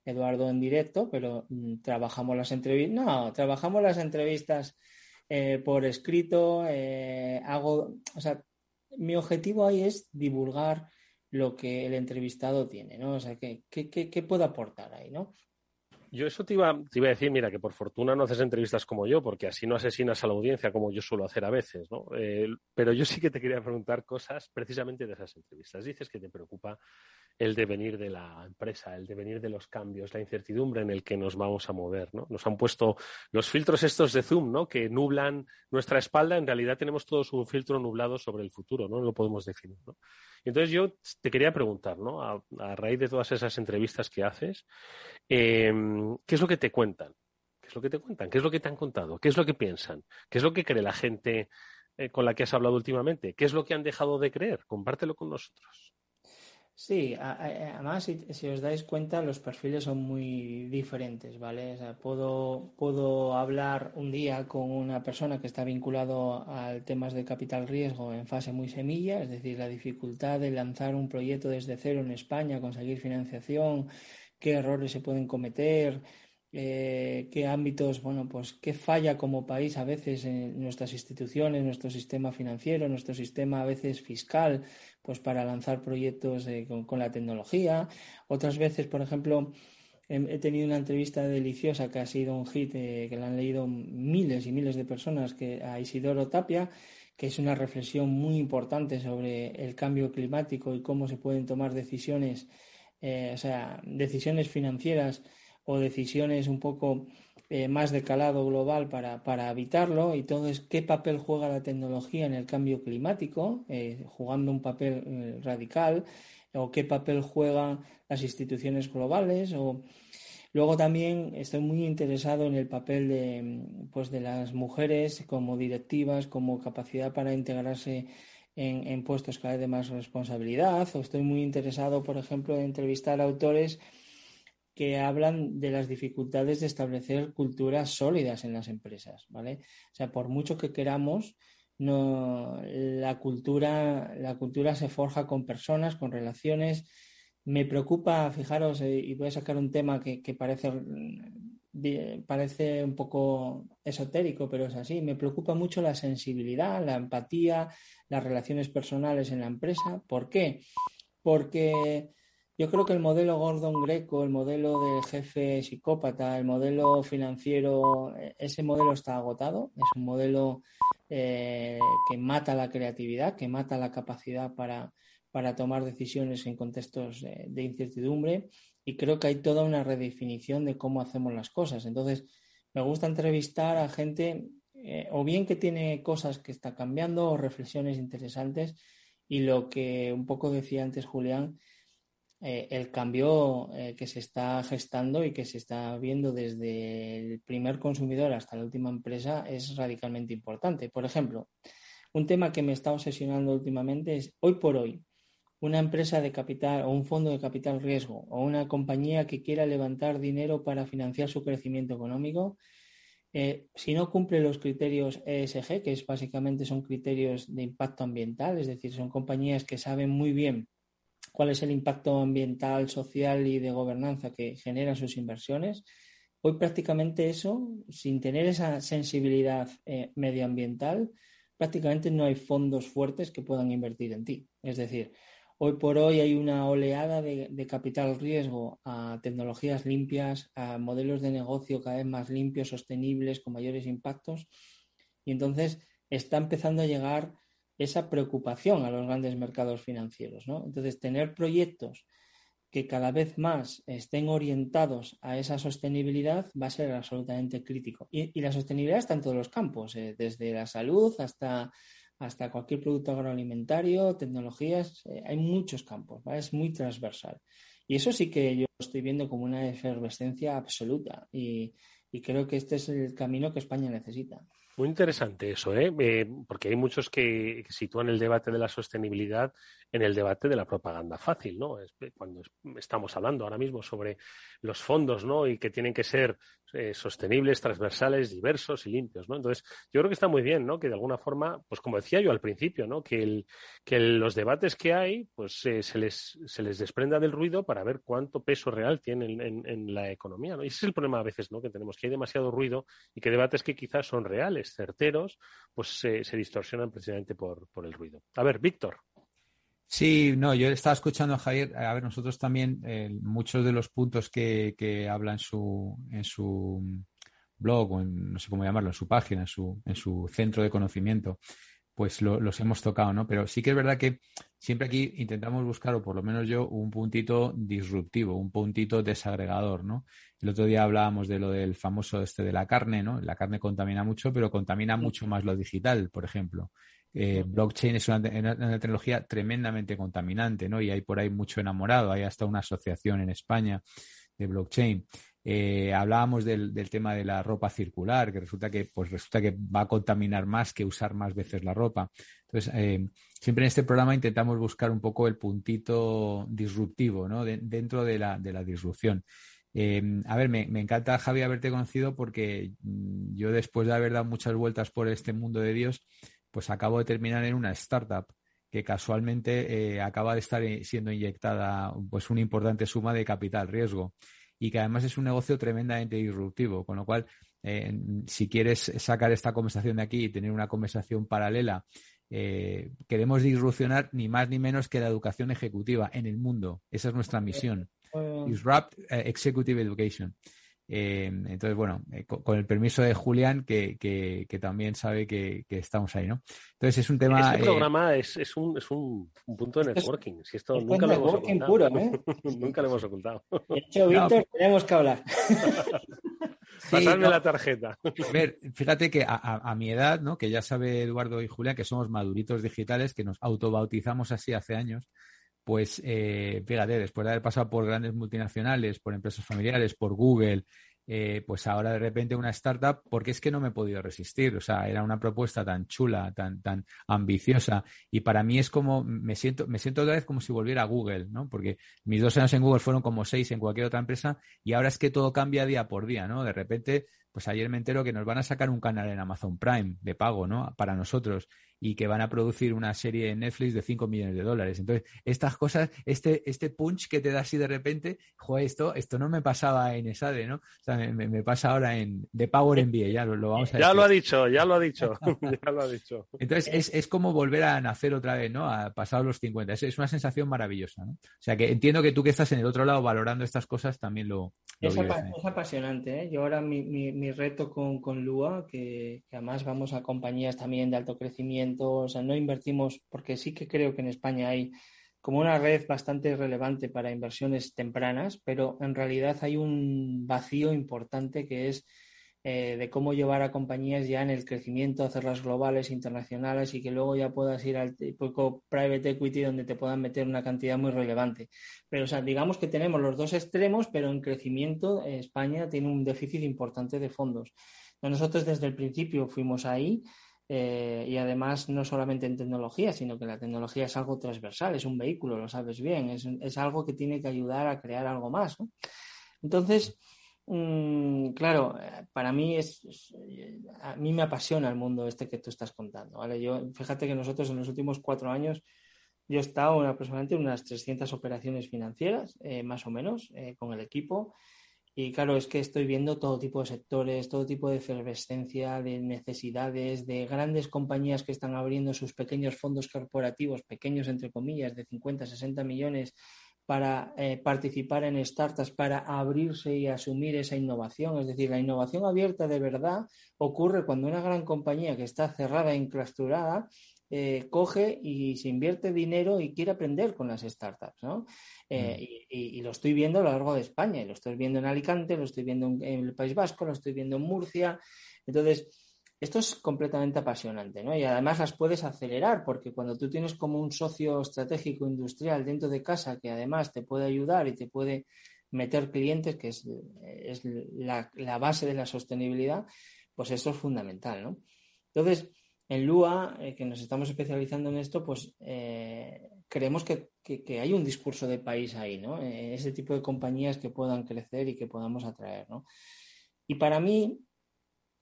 Eduardo en directo, pero mm, trabajamos las entrevistas, no, trabajamos las entrevistas eh, por escrito, eh, hago, o sea, mi objetivo ahí es divulgar lo que el entrevistado tiene, ¿no? O sea, ¿qué, qué, qué puedo aportar ahí, ¿no? Yo eso te iba, te iba a decir, mira, que por fortuna no haces entrevistas como yo, porque así no asesinas a la audiencia como yo suelo hacer a veces, ¿no? Eh, pero yo sí que te quería preguntar cosas precisamente de esas entrevistas. Dices que te preocupa el devenir de la empresa, el devenir de los cambios, la incertidumbre en el que nos vamos a mover, ¿no? Nos han puesto los filtros estos de Zoom, ¿no? Que nublan nuestra espalda. En realidad tenemos todos un filtro nublado sobre el futuro, ¿no? Lo podemos definir. Entonces yo te quería preguntar, ¿no? A, raíz de todas esas entrevistas que haces, em, ¿qué es lo que te cuentan? ¿Qué es lo que te cuentan? ¿Qué es lo que te han contado? ¿Qué es lo que piensan? ¿Qué es lo que cree la gente eh, con la que has hablado últimamente? ¿Qué es lo que han dejado de creer? Compártelo con nosotros. Sí, además, si, os dais cuenta, los perfiles son muy diferentes, ¿vale? O sea, puedo, puedo hablar un día con una persona que está vinculado a temas de capital riesgo en fase muy semilla, es decir, la dificultad de lanzar un proyecto desde cero en España, conseguir financiación, qué errores se pueden cometer, eh, qué ámbitos, bueno, pues qué falla como país a veces en nuestras instituciones, nuestro sistema financiero, nuestro sistema a veces fiscal, pues para lanzar proyectos eh, con, la tecnología. Otras veces, por ejemplo, he, tenido una entrevista deliciosa que ha sido un hit, eh, que la han leído miles y miles de personas, que a Isidoro Tapia, que es una reflexión muy importante sobre el cambio climático y cómo se pueden tomar decisiones, o sea, decisiones financieras o decisiones un poco eh, más de calado global para, para, evitarlo y todo es qué papel juega la tecnología en el cambio climático, eh, jugando un papel eh, radical, o qué papel juegan las instituciones globales, o luego también estoy muy interesado en el papel de, pues, de las mujeres como directivas, como capacidad para integrarse en, en puestos cada vez de más responsabilidad, o estoy muy interesado, por ejemplo, en entrevistar autores que hablan de las dificultades de establecer culturas sólidas en las empresas, ¿vale? O sea, por mucho que queramos, no, la cultura, la cultura se forja con personas, con relaciones. Me preocupa, fijaros, eh, y voy a sacar un tema que, parece, parece un poco esotérico, pero es así. Me preocupa mucho la sensibilidad, la empatía, las relaciones personales en la empresa. ¿Por qué? Porque Yo creo que el modelo Gordon Greco, el modelo del jefe psicópata, el modelo financiero, eh, ese modelo está agotado. Es un modelo eh, que mata la creatividad, que mata la capacidad para, tomar decisiones en contextos de incertidumbre. Y creo que hay toda una redefinición de cómo hacemos las cosas. Entonces, me gusta entrevistar a gente eh, o bien que tiene cosas que está cambiando o reflexiones interesantes. Y lo que un poco decía antes Julián, eh, el cambio eh, que se está gestando y que se está viendo desde el primer consumidor hasta la última empresa es radicalmente importante. Por ejemplo, un tema que me está obsesionando últimamente es hoy por hoy, una empresa de capital o un fondo de capital riesgo o una compañía que quiera levantar dinero para financiar su crecimiento económico, eh, si no cumple los criterios ESG, que es básicamente son criterios de impacto ambiental, es decir, son compañías que saben muy bien cuál es el impacto ambiental, social y de gobernanza que generan sus inversiones. Hoy prácticamente eso, sin tener esa sensibilidad eh, medioambiental, prácticamente no hay fondos fuertes que puedan invertir en ti. Es decir, hoy por hoy hay una oleada de, de, capital riesgo a tecnologías limpias, a modelos de negocio cada vez más limpios, sostenibles, con mayores impactos. Y entonces está empezando a llegar esa preocupación a los grandes mercados financieros. ¿no? Entonces, tener proyectos que cada vez más estén orientados a esa sostenibilidad va a ser absolutamente crítico. Y, la sostenibilidad está en todos los campos, eh, desde la salud hasta, hasta cualquier producto agroalimentario, tecnologías, eh, hay muchos campos, es muy transversal. Y eso sí que yo estoy viendo como una efervescencia absoluta y creo que este es el camino que España necesita. Muy interesante eso, ¿eh? ¿eh? porque hay muchos que sitúan el debate de la sostenibilidad en el debate de la propaganda fácil, ¿no? Cuando estamos hablando ahora mismo sobre los fondos, ¿no? Y que tienen que ser eh, sostenibles, transversales, diversos y limpios, ¿no? Entonces, yo creo que está muy bien, ¿no? Que de alguna forma, pues como decía yo al principio, ¿no? Que, los debates que hay, pues eh, se, les, se les desprenda del ruido para ver cuánto peso real tienen en, en, la economía, ¿no? Y ese es el problema a veces, ¿no? Que tenemos, que hay demasiado ruido y que debates que quizás son reales, certeros, pues se distorsionan precisamente por el ruido. A ver, Víctor. Sí, no, yo estaba escuchando a Javier. A ver, nosotros también, eh, muchos de los puntos que, que habla en su, en su blog o en, no sé cómo llamarlo, en su página, en su, en su centro de conocimiento, pues los hemos tocado, ¿no? Pero sí que es verdad que siempre aquí intentamos buscar, o por lo menos yo, un puntito disruptivo, un puntito desagregador, ¿no? El otro día hablábamos de lo del famoso este de la carne, ¿no? La carne contamina mucho, pero contamina mucho más lo digital, por ejemplo. Eh, blockchain es una, tecnología tremendamente contaminante, ¿no? Y hay por ahí mucho enamorado, hay hasta una asociación en España de blockchain. Eh, hablábamos del, tema de la ropa circular, que resulta que, pues resulta que va a contaminar más que usar más veces la ropa. Entonces, eh, siempre en este programa intentamos buscar un poco el puntito disruptivo, ¿no? dentro de la, de la disrupción. a ver, me, me, encanta, Javi, haberte conocido porque mm, yo después de haber dado muchas vueltas por este mundo de Dios, pues acabo de terminar en una startup que casualmente eh, acaba de estar eh, siendo inyectada pues una importante suma de capital riesgo y que además es un negocio tremendamente disruptivo, con lo cual eh, si quieres sacar esta conversación de aquí y tener una conversación paralela, queremos disrupcionar ni más ni menos que la educación ejecutiva en el mundo. Esa es nuestra misión. Disrupt Executive Education. Eh, entonces, bueno, eh, con, el permiso de Julián, que, que, también sabe que, estamos ahí, ¿no? Entonces, es un tema. Este programa es, es, un, es un, punto de networking. Si esto nunca lo hemos ocultado. Puro, ¿eh? nunca lo hemos ocultado. De hecho, Víctor, tenemos que hablar. Pasarme la tarjeta. A ver, fíjate que a, a, mi edad, ¿no? Que ya sabe Eduardo y Julián que somos maduritos digitales, que nos autobautizamos así hace años pues eh, fíjate, después de haber pasado por grandes multinacionales, por empresas familiares, por Google, eh, pues ahora de repente una startup, porque es que no me he podido resistir. O sea, era una propuesta tan chula, tan, tan ambiciosa. Y para mí es como, me siento, me siento otra vez como si volviera a Google, ¿no? Porque mis dos años en Google fueron como seis en cualquier otra empresa y ahora es que todo cambia día por día, ¿no? De repente pues ayer me entero que nos van a sacar un canal en Amazon Prime de pago, ¿no? Para nosotros y que van a producir una serie en Netflix de 5 millones de dólares. Entonces, estas cosas, este, este punch que te da así de repente, joder, esto, esto no me pasaba en ESADE, ¿no? O sea, me, me pasa ahora en de Power MBA, ya lo, vamos a Ya lo ha dicho, ya lo ha dicho, ya lo ha dicho. Entonces, es, es, como volver a nacer otra vez, ¿no? A pasar los 50. Es, es, una sensación maravillosa, ¿no? O sea, que entiendo que tú que estás en el otro lado valorando estas cosas también lo... lo es, es, apasionante, ¿eh? Yo ahora mi, mi, mi reto con, con Lua, que, que además vamos a compañías también de alto crecimiento, o sea, no invertimos, porque sí que creo que en España hay como una red bastante relevante para inversiones tempranas, pero en realidad hay un vacío importante que es eh, de cómo llevar a compañías ya en el crecimiento, hacerlas globales, internacionales y que luego ya puedas ir al tipo private equity donde te puedan meter una cantidad muy relevante. Pero, o sea, digamos que tenemos los dos extremos, pero en crecimiento eh, España tiene un déficit importante de fondos. Nosotros desde el principio fuimos ahí eh, y además no solamente en tecnología, sino que la tecnología es algo transversal, es un vehículo, lo sabes bien, es, es algo que tiene que ayudar a crear algo más. Entonces, mmm, claro, para mí es, es, a mí me apasiona el mundo este que tú estás contando. ¿vale? Yo, fíjate que nosotros en los últimos cuatro años yo he estado en aproximadamente unas 300 operaciones financieras, eh, más o menos, eh, con el equipo. Y claro, es que estoy viendo todo tipo de sectores, todo tipo de efervescencia, de necesidades, de grandes compañías que están abriendo sus pequeños fondos corporativos, pequeños entre comillas, de 50, 60 millones, para eh, participar en startups, para abrirse y asumir esa innovación. Es decir, la innovación abierta de verdad ocurre cuando una gran compañía que está cerrada e eh, coge y se invierte dinero y quiere aprender con las startups, ¿no? Eh, mm. y, y, lo estoy viendo a lo largo de España, y lo estoy viendo en Alicante, lo estoy viendo en, en, el País Vasco, lo estoy viendo en Murcia. Entonces, esto es completamente apasionante, ¿no? Y además las puedes acelerar, porque cuando tú tienes como un socio estratégico industrial dentro de casa que además te puede ayudar y te puede meter clientes, que es, es la, la base de la sostenibilidad, pues eso es fundamental, ¿no? Entonces, en Lua, eh, que nos estamos especializando en esto, pues eh, creemos que, que, hay un discurso de país ahí, ¿no? Eh, ese tipo de compañías que puedan crecer y que podamos atraer, ¿no? Y para mí,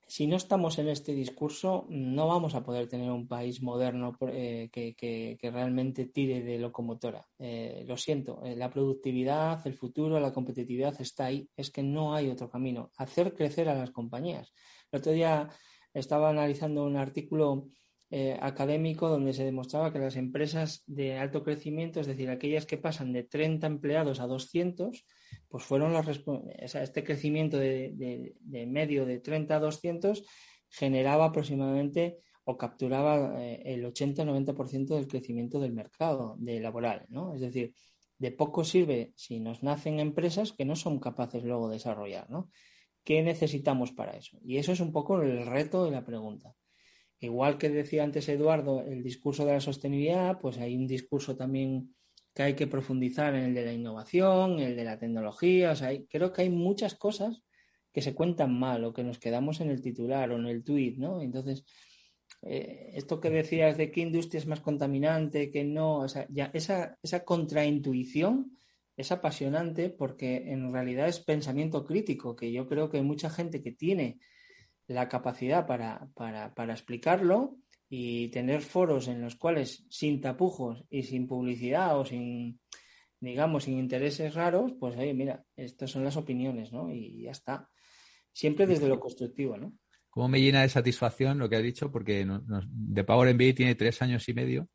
si no estamos en este discurso, no vamos a poder tener un país moderno que, que, realmente tire de locomotora. Lo siento, la productividad, el futuro, la competitividad está ahí. Es que no hay otro camino. Hacer crecer a las compañías. El otro día estaba analizando un artículo eh, académico donde se demostraba que las empresas de alto crecimiento, es decir, aquellas que pasan de 30 empleados a 200, pues fueron las o este crecimiento de, medio de 30 a 200 generaba aproximadamente o capturaba eh, el 80-90% del crecimiento del mercado de laboral, ¿no? Es decir, de poco sirve si nos nacen empresas que no son capaces luego de desarrollar, ¿no? ¿Qué necesitamos para eso? Y eso es un poco el reto de la pregunta. Igual que decía antes Eduardo, el discurso de la sostenibilidad, pues hay un discurso también que hay que profundizar en el de la innovación, el de la tecnología. O sea, hay, creo que hay muchas cosas que se cuentan mal o que nos quedamos en el titular o en el tuit, ¿no? Entonces, eh, esto que decías de qué industria es más contaminante, que no, o sea, ya esa, esa contraintuición es apasionante porque en realidad es pensamiento crítico, que yo creo que hay mucha gente que tiene la capacidad para, para, para explicarlo y tener foros en los cuales sin tapujos y sin publicidad o sin, digamos, sin intereses raros, pues oye, mira, estas son las opiniones, ¿no? Y ya está. Siempre desde lo constructivo, ¿no? Cómo me llena de satisfacción lo que ha dicho, porque nos, nos, de Power MBA tiene tres años y medio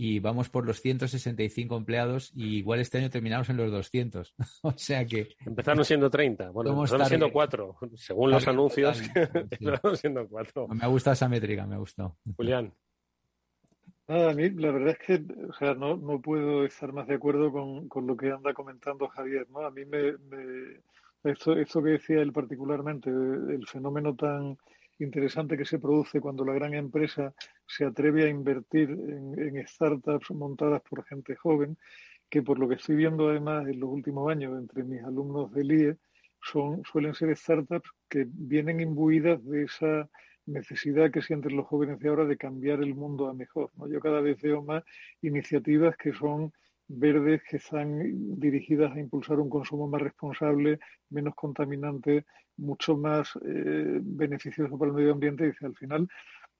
y vamos por los 165 empleados y igual este año terminamos en los 200. o sea que... Empezaron siendo 30, bueno, empezaron siendo 4, según los anuncios, sí. empezaron siendo 4. Me ha gustado esa métrica, me ha gustado. Julián. Nada, a mí la verdad es que o sea, no, no puedo estar más de acuerdo con, con, lo que anda comentando Javier. ¿no? A mí me, me esto, esto que decía él particularmente, el fenómeno tan interesante que se produce cuando la gran empresa se atreve a invertir en, startups montadas por gente joven, que por lo que estoy viendo además en los últimos años entre mis alumnos del IE, son, suelen ser startups que vienen imbuidas de esa necesidad que sienten los jóvenes de ahora de cambiar el mundo a mejor. ¿no? Yo cada vez veo más iniciativas que son verdes que están dirigidas a impulsar un consumo más responsable, menos contaminante, mucho más eh, beneficioso para el medio ambiente. Y al final,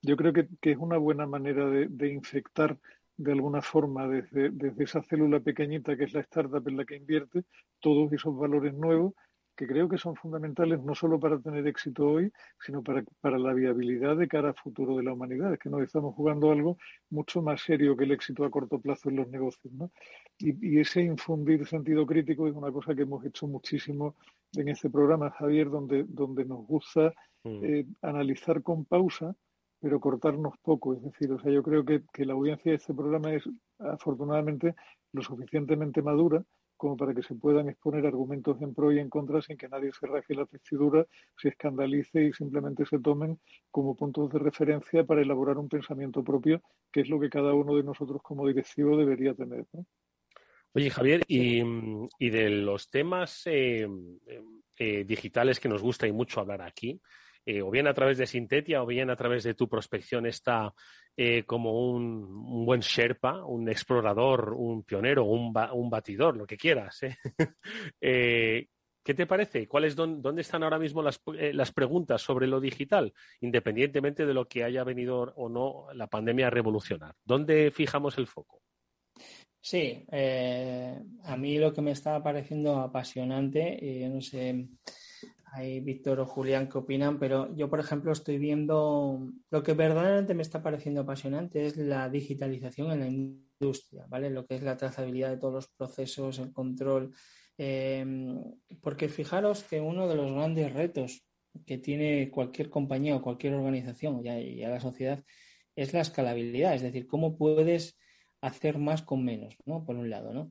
yo creo que, es una buena manera de, infectar de alguna forma desde, desde esa célula pequeñita que es la startup en la que invierte todos esos valores nuevos que creo que son fundamentales no solo para tener éxito hoy, sino para, para la viabilidad de cara al futuro de la humanidad. Es que nos estamos jugando algo mucho más serio que el éxito a corto plazo en los negocios. ¿no? Y, ese infundir sentido crítico es una cosa que hemos hecho muchísimo en este programa, Javier, donde, donde nos gusta mm. eh, analizar con pausa pero cortarnos poco. Es decir, o sea, yo creo que, que la audiencia de este programa es afortunadamente lo suficientemente madura como para que se puedan exponer argumentos en pro y en contra sin que nadie se raje la vestidura, se escandalice y simplemente se tomen como puntos de referencia para elaborar un pensamiento propio, que es lo que cada uno de nosotros como directivo debería tener. Oye, Javier, y, de los temas eh, eh, digitales que nos gusta y mucho hablar aquí, eh, o bien a través de Sintetia o bien a través de tu prospección está eh, como un, buen Sherpa, un explorador, un pionero, un, batidor, lo que quieras. ¿eh? ¿Qué te parece? ¿Cuáles ¿Dónde están ahora mismo las, las, preguntas sobre lo digital, independientemente de lo que haya venido o no la pandemia a revolucionar? ¿Dónde fijamos el foco? Sí, a mí lo que me está pareciendo apasionante, no sé, hay Víctor o Julián que opinan, pero yo, por ejemplo, estoy viendo lo que verdaderamente me está pareciendo apasionante es la digitalización en la industria, ¿vale? Lo que es la trazabilidad de todos los procesos, el control. Em, porque fijaros que uno de los grandes retos que tiene cualquier compañía o cualquier organización y a la sociedad es la escalabilidad, es decir, cómo puedes hacer más con menos, ¿no? Por un lado, ¿no?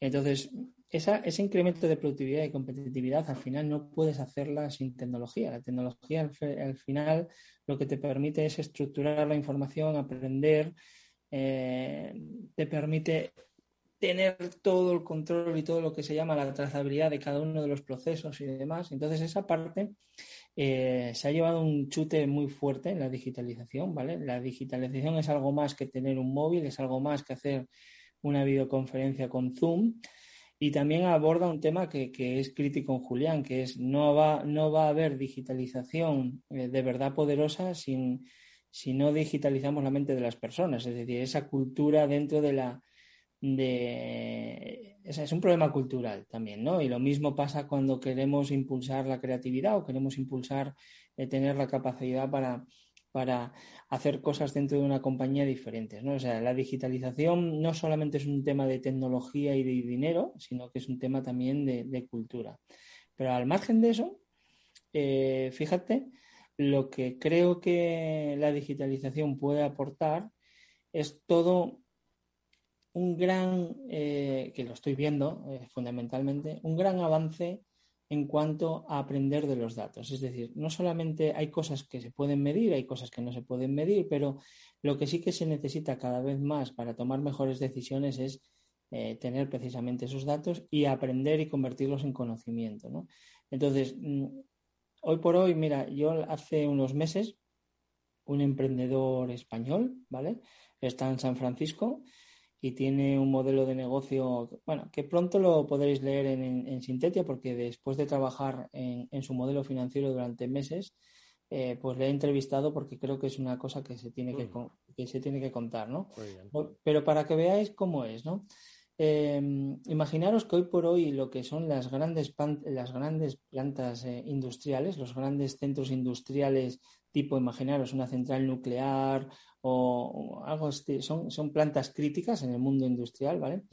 Entonces, ese incremento de productividad y competitividad al final no puedes hacerla sin tecnología. La tecnología al, final lo que te permite es estructurar la información, aprender, eh, te permite tener todo el control y todo lo que se llama la trazabilidad de cada uno de los procesos y demás. Entonces, esa parte eh, se ha llevado un chute muy fuerte en la digitalización, ¿vale? La digitalización es algo más que tener un móvil, es algo más que hacer una videoconferencia con Zoom y también aborda un tema que, es crítico en Julián, que es no va, no va a haber digitalización eh, de verdad poderosa sin, si no digitalizamos la mente de las personas, es decir, esa cultura dentro de la, Es un problema cultural también, ¿no? Y lo mismo pasa cuando queremos impulsar la creatividad o queremos impulsar, eh, tener la capacidad para, para hacer cosas dentro de una compañía diferentes, ¿no? O sea, la digitalización no solamente es un tema de tecnología y de dinero, sino que es un tema también de, cultura. Pero al margen de eso, eh, fíjate, lo que creo que la digitalización puede aportar es todo un gran, eh, que lo estoy viendo eh, fundamentalmente, un gran avance en cuanto a aprender de los datos. Es decir, no solamente hay cosas que se pueden medir, hay cosas que no se pueden medir, pero lo que sí que se necesita cada vez más para tomar mejores decisiones es eh, tener precisamente esos datos y aprender y convertirlos en conocimiento. ¿no? Entonces, mm, hoy por hoy, mira, yo hace unos meses, un emprendedor español, ¿vale? Está en San Francisco y tiene un modelo de negocio, bueno, que pronto lo podréis leer en, en, Sintetia, porque después de trabajar en, su modelo financiero durante meses, eh, pues le he entrevistado porque creo que es una cosa que se tiene que, mm. que se tiene que contar, ¿no? Pero para que veáis cómo es, ¿no? Em, imaginaros que hoy por hoy lo que son las grandes, las grandes plantas eh, industriales, los grandes centros industriales tipo, imaginaros una central nuclear o, algo así, son, son plantas críticas en el mundo industrial, ¿vale?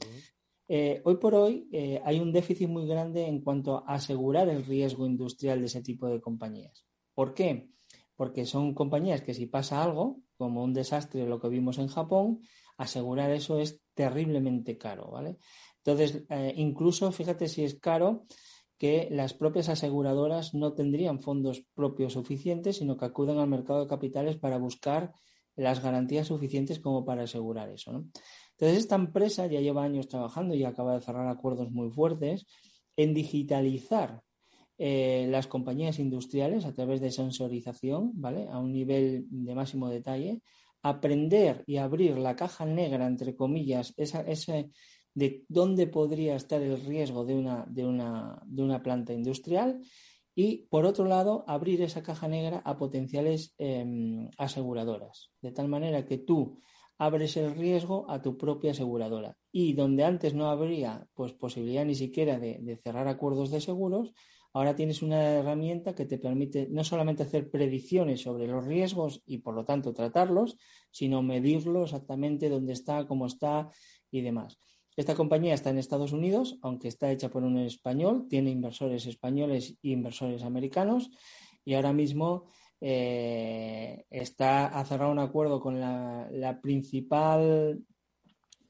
Eh, hoy por hoy eh, hay un déficit muy grande en cuanto a asegurar el riesgo industrial de ese tipo de compañías. ¿Por qué? Porque son compañías que si pasa algo, como un desastre, lo que vimos en Japón, asegurar eso es terriblemente caro, ¿vale? Entonces, eh, incluso, fíjate si es caro, que las propias aseguradoras no tendrían fondos propios suficientes, sino que acuden al mercado de capitales para buscar las garantías suficientes como para asegurar eso. Entonces, esta empresa ya lleva años trabajando y acaba de cerrar acuerdos muy fuertes en digitalizar eh, las compañías industriales a través de sensorización, ¿vale? A un nivel de máximo detalle, aprender y abrir la caja negra, entre comillas, esa, ese, de dónde podría estar el riesgo de una, de una, de una planta industrial y, por otro lado, abrir esa caja negra a potenciales em, aseguradoras, de tal manera que tú abres el riesgo a tu propia aseguradora. Y donde antes no habría pues, posibilidad ni siquiera de, cerrar acuerdos de seguros, ahora tienes una herramienta que te permite no solamente hacer predicciones sobre los riesgos y por lo tanto tratarlos, sino medirlo exactamente dónde está, cómo está y demás. Esta compañía está en Estados Unidos, aunque está hecha por un español, tiene inversores españoles e inversores americanos y ahora mismo eh, está a cerrar un acuerdo con la, principal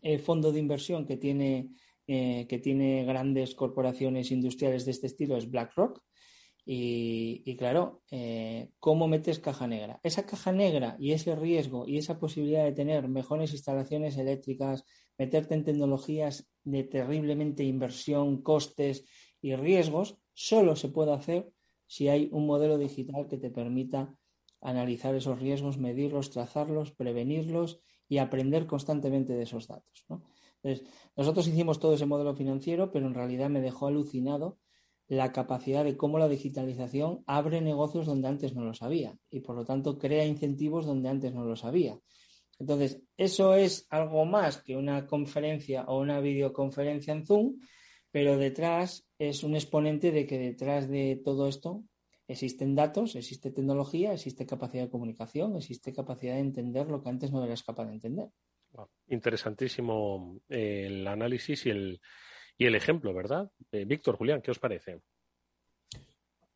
eh, fondo de inversión que tiene, eh, que tiene grandes corporaciones industriales de este estilo, es BlackRock. Y, claro, ¿cómo metes caja negra? Esa caja negra y ese riesgo y esa posibilidad de tener mejores instalaciones eléctricas, meterte en tecnologías de terriblemente inversión, costes y riesgos, solo se puede hacer si hay un modelo digital que te permita analizar esos riesgos, medirlos, trazarlos, prevenirlos y aprender constantemente de esos datos. Entonces, nosotros hicimos todo ese modelo financiero, pero en realidad me dejó alucinado la capacidad de cómo la digitalización abre negocios donde antes no los había y por lo tanto crea incentivos donde antes no los había. Entonces, eso es algo más que una conferencia o una videoconferencia en Zoom, pero detrás es un exponente de que detrás de todo esto existen datos, existe tecnología, existe capacidad de comunicación, existe capacidad de entender lo que antes no eras capaz de entender. Interesantísimo eh, el análisis y el, y el ejemplo, ¿verdad? Eh, Víctor, Julián, ¿qué os parece?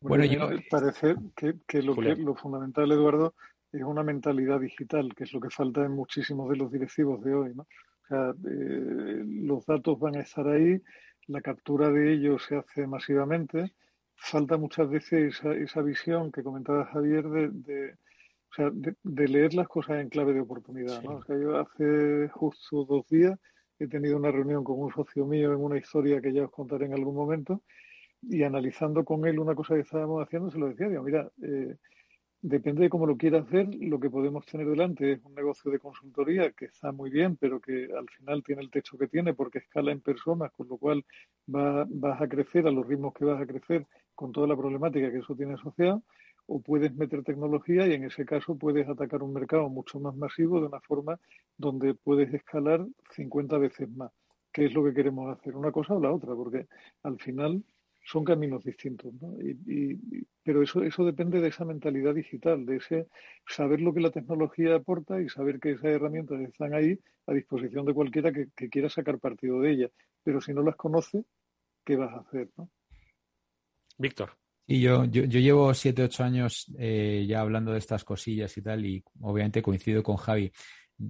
Bueno, yo parece que, lo, que lo fundamental, Eduardo, es una mentalidad digital, que es lo que falta en muchísimos de los directivos de hoy. ¿no? O sea, eh, los datos van a estar ahí, la captura de ellos se hace masivamente. Falta muchas veces esa, esa visión que comentaba Javier de, de, o sea, de, leer las cosas en clave de oportunidad. ¿no? O sea, yo hace justo dos días he tenido una reunión con un socio mío en una historia que ya os contaré en algún momento y analizando con él una cosa que estábamos haciendo, se lo decía, digo, mira, eh, Depende de cómo lo quieras hacer, lo que podemos tener delante es un negocio de consultoría que está muy bien, pero que al final tiene el techo que tiene porque escala en personas, con lo cual va, vas a crecer a los ritmos que vas a crecer con toda la problemática que eso tiene asociado, o puedes meter tecnología y en ese caso puedes atacar un mercado mucho más masivo de una forma donde puedes escalar 50 veces más, que es lo que queremos hacer, una cosa o la otra, porque al final son caminos distintos, ¿no? Y, pero eso, eso depende de esa mentalidad digital, de ese saber lo que la tecnología aporta y saber que esas herramientas están ahí a disposición de cualquiera que, quiera sacar partido de ellas. Pero si no las conoce, ¿qué vas a hacer, no? Víctor. Y yo, yo, yo, llevo siete, ocho años eh, ya hablando de estas cosillas y tal, y obviamente coincido con Javi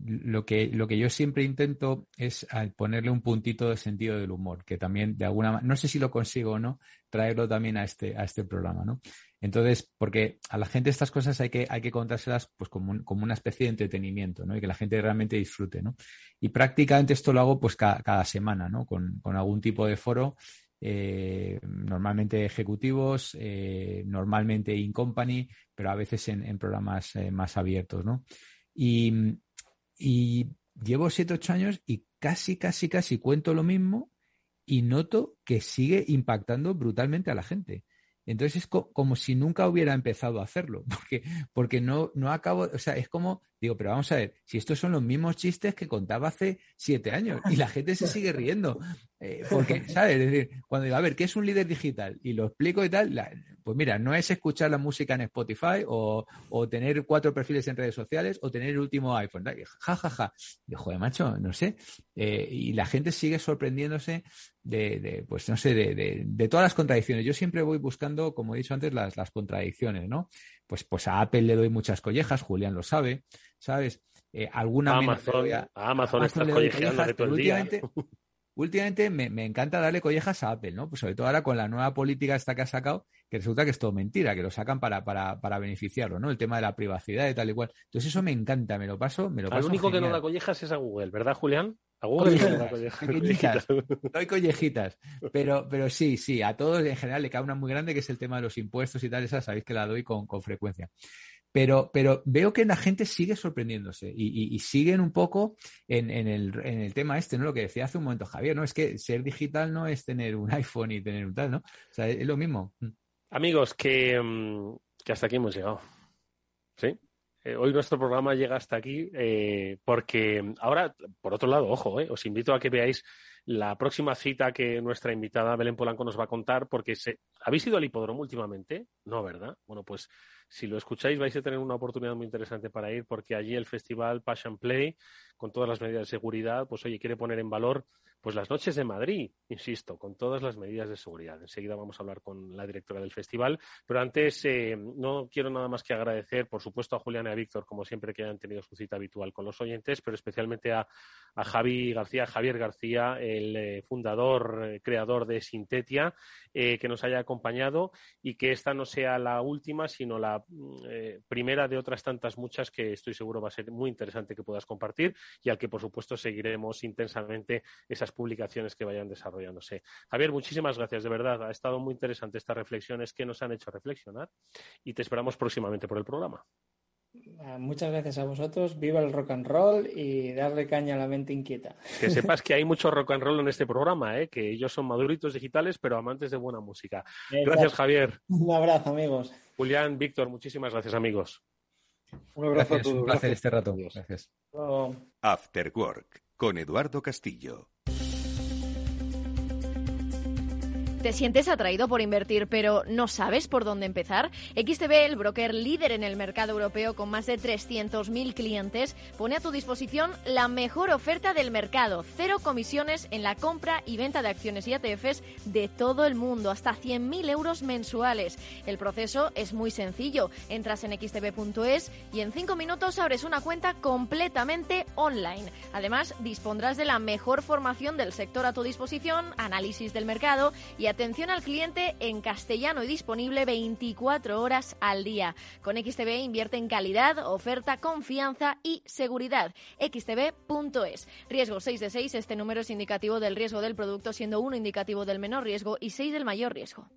lo que, lo que yo siempre intento es ponerle un puntito de sentido del humor, que también de alguna manera, no sé si lo consigo o no, traerlo también a este, a este programa, ¿no? Entonces, porque a la gente estas cosas hay que, hay que contárselas pues como, como una especie de entretenimiento, ¿no? Y que la gente realmente disfrute, ¿no? Y prácticamente esto lo hago pues cada, semana, ¿no? Con, algún tipo de foro, eh, normalmente ejecutivos, eh, normalmente in company, pero a veces en, programas eh, más abiertos, ¿no? Y, y llevo 7, 8 años y casi, casi, casi cuento lo mismo y noto que sigue impactando brutalmente a la gente. Entonces es como si nunca hubiera empezado a hacerlo, porque, porque no, no acabo, o sea, es como, digo, pero vamos a ver, si estos son los mismos chistes que contaba hace siete años y la gente se sigue riendo, eh, porque, ¿sabes? Es decir, cuando digo, a ver, ¿qué es un líder digital? Y lo explico y tal, pues mira, no es escuchar la música en Spotify o, o, tener cuatro perfiles en redes sociales o tener el último iPhone. Ja, ja, ja. Y, joder, macho, no sé. Eh, y la gente sigue sorprendiéndose de, de pues no sé, de, de, de, todas las contradicciones. Yo siempre voy buscando, como he dicho antes, las, las contradicciones, ¿no? Pues, pues a Apple le doy muchas collejas, Julián lo sabe, ¿sabes? Eh, alguna Amazon, a, Amazon, Amazon collejas, todo el día. últimamente me, encanta darle collejas a Apple, ¿no? Pues sobre todo ahora con la nueva política esta que ha sacado, que resulta que es todo mentira, que lo sacan para, para, para beneficiarlo, ¿no? El tema de la privacidad y tal y cual. Entonces eso me encanta, me lo paso, me lo paso. Al único que no da collejas es a Google, ¿verdad, Julián? A Google no da collejas. No hay collejitas. Pero, pero sí, sí, a todos en general le cae una muy grande que es el tema de los impuestos y tal, esa sabéis que la doy con, con frecuencia. Pero, pero veo que la gente sigue sorprendiéndose y, siguen un poco en, el, tema este, ¿no? Lo que decía hace un momento Javier, ¿no? Es que ser digital no es tener un iPhone y tener un tal, ¿no? O sea, es lo mismo. Mm. Amigos, que, mm, que hasta aquí hemos llegado. ¿Sí? Eh, hoy nuestro programa llega hasta aquí eh, porque ahora, por otro lado, ojo, eh, os invito a que veáis la próxima cita que nuestra invitada Belén Polanco nos va a contar, porque se... ¿habéis ido al hipódromo últimamente? No, ¿verdad? Bueno, pues si lo escucháis vais a tener una oportunidad muy interesante para ir, porque allí el festival Passion Play, con todas las medidas de seguridad, pues oye, quiere poner en valor pues las noches de Madrid, insisto, con todas las medidas de seguridad. Enseguida vamos a hablar con la directora del festival, pero antes eh, no quiero nada más que agradecer, por supuesto, a Julián y a Víctor, como siempre, que han tenido su cita habitual con los oyentes, pero especialmente a, Javi García, Javier García, el eh, fundador, eh, creador de Sintetia, que nos haya acompañado y que esta no sea la última, sino la mm, primera de otras tantas muchas que estoy seguro va a ser muy interesante que puedas compartir y al que, por supuesto, seguiremos intensamente esas publicaciones que vayan desarrollándose. Javier, muchísimas gracias, de verdad. Ha estado muy interesante estas reflexiones que nos han hecho reflexionar y te esperamos próximamente por el programa. Ah, muchas gracias a vosotros. Viva el rock and roll y darle caña a la mente inquieta. Que sepas que hay mucho rock and roll en este programa, ¿eh? que ellos son maduritos digitales, pero amantes de buena música. Gracias, Javier. Un abrazo, amigos. Julián, Víctor, muchísimas gracias, amigos. Un abrazo a todos. Un placer este rato. Gracias. After Work con Eduardo Castillo. ¿Te sientes atraído por invertir pero no sabes por dónde empezar? XTB, el broker líder en el mercado europeo con más de 300.000 clientes, pone a tu disposición la mejor oferta del mercado. Cero comisiones en la compra y venta de acciones y ETFs de todo el mundo, hasta 100.000 euros mensuales. El proceso es muy sencillo. Entras en xtb.es y en 5 minutos abres una cuenta completamente online. Además, dispondrás de la mejor formación del sector a tu disposición, análisis del mercado y atención al cliente en castellano y disponible 24 horas al día. Con XTB invierte en calidad, oferta, confianza y seguridad. xtb.es. Riesgo 6 de 6. Este número es indicativo del riesgo del producto, siendo uno indicativo del menor riesgo y 6 del mayor riesgo.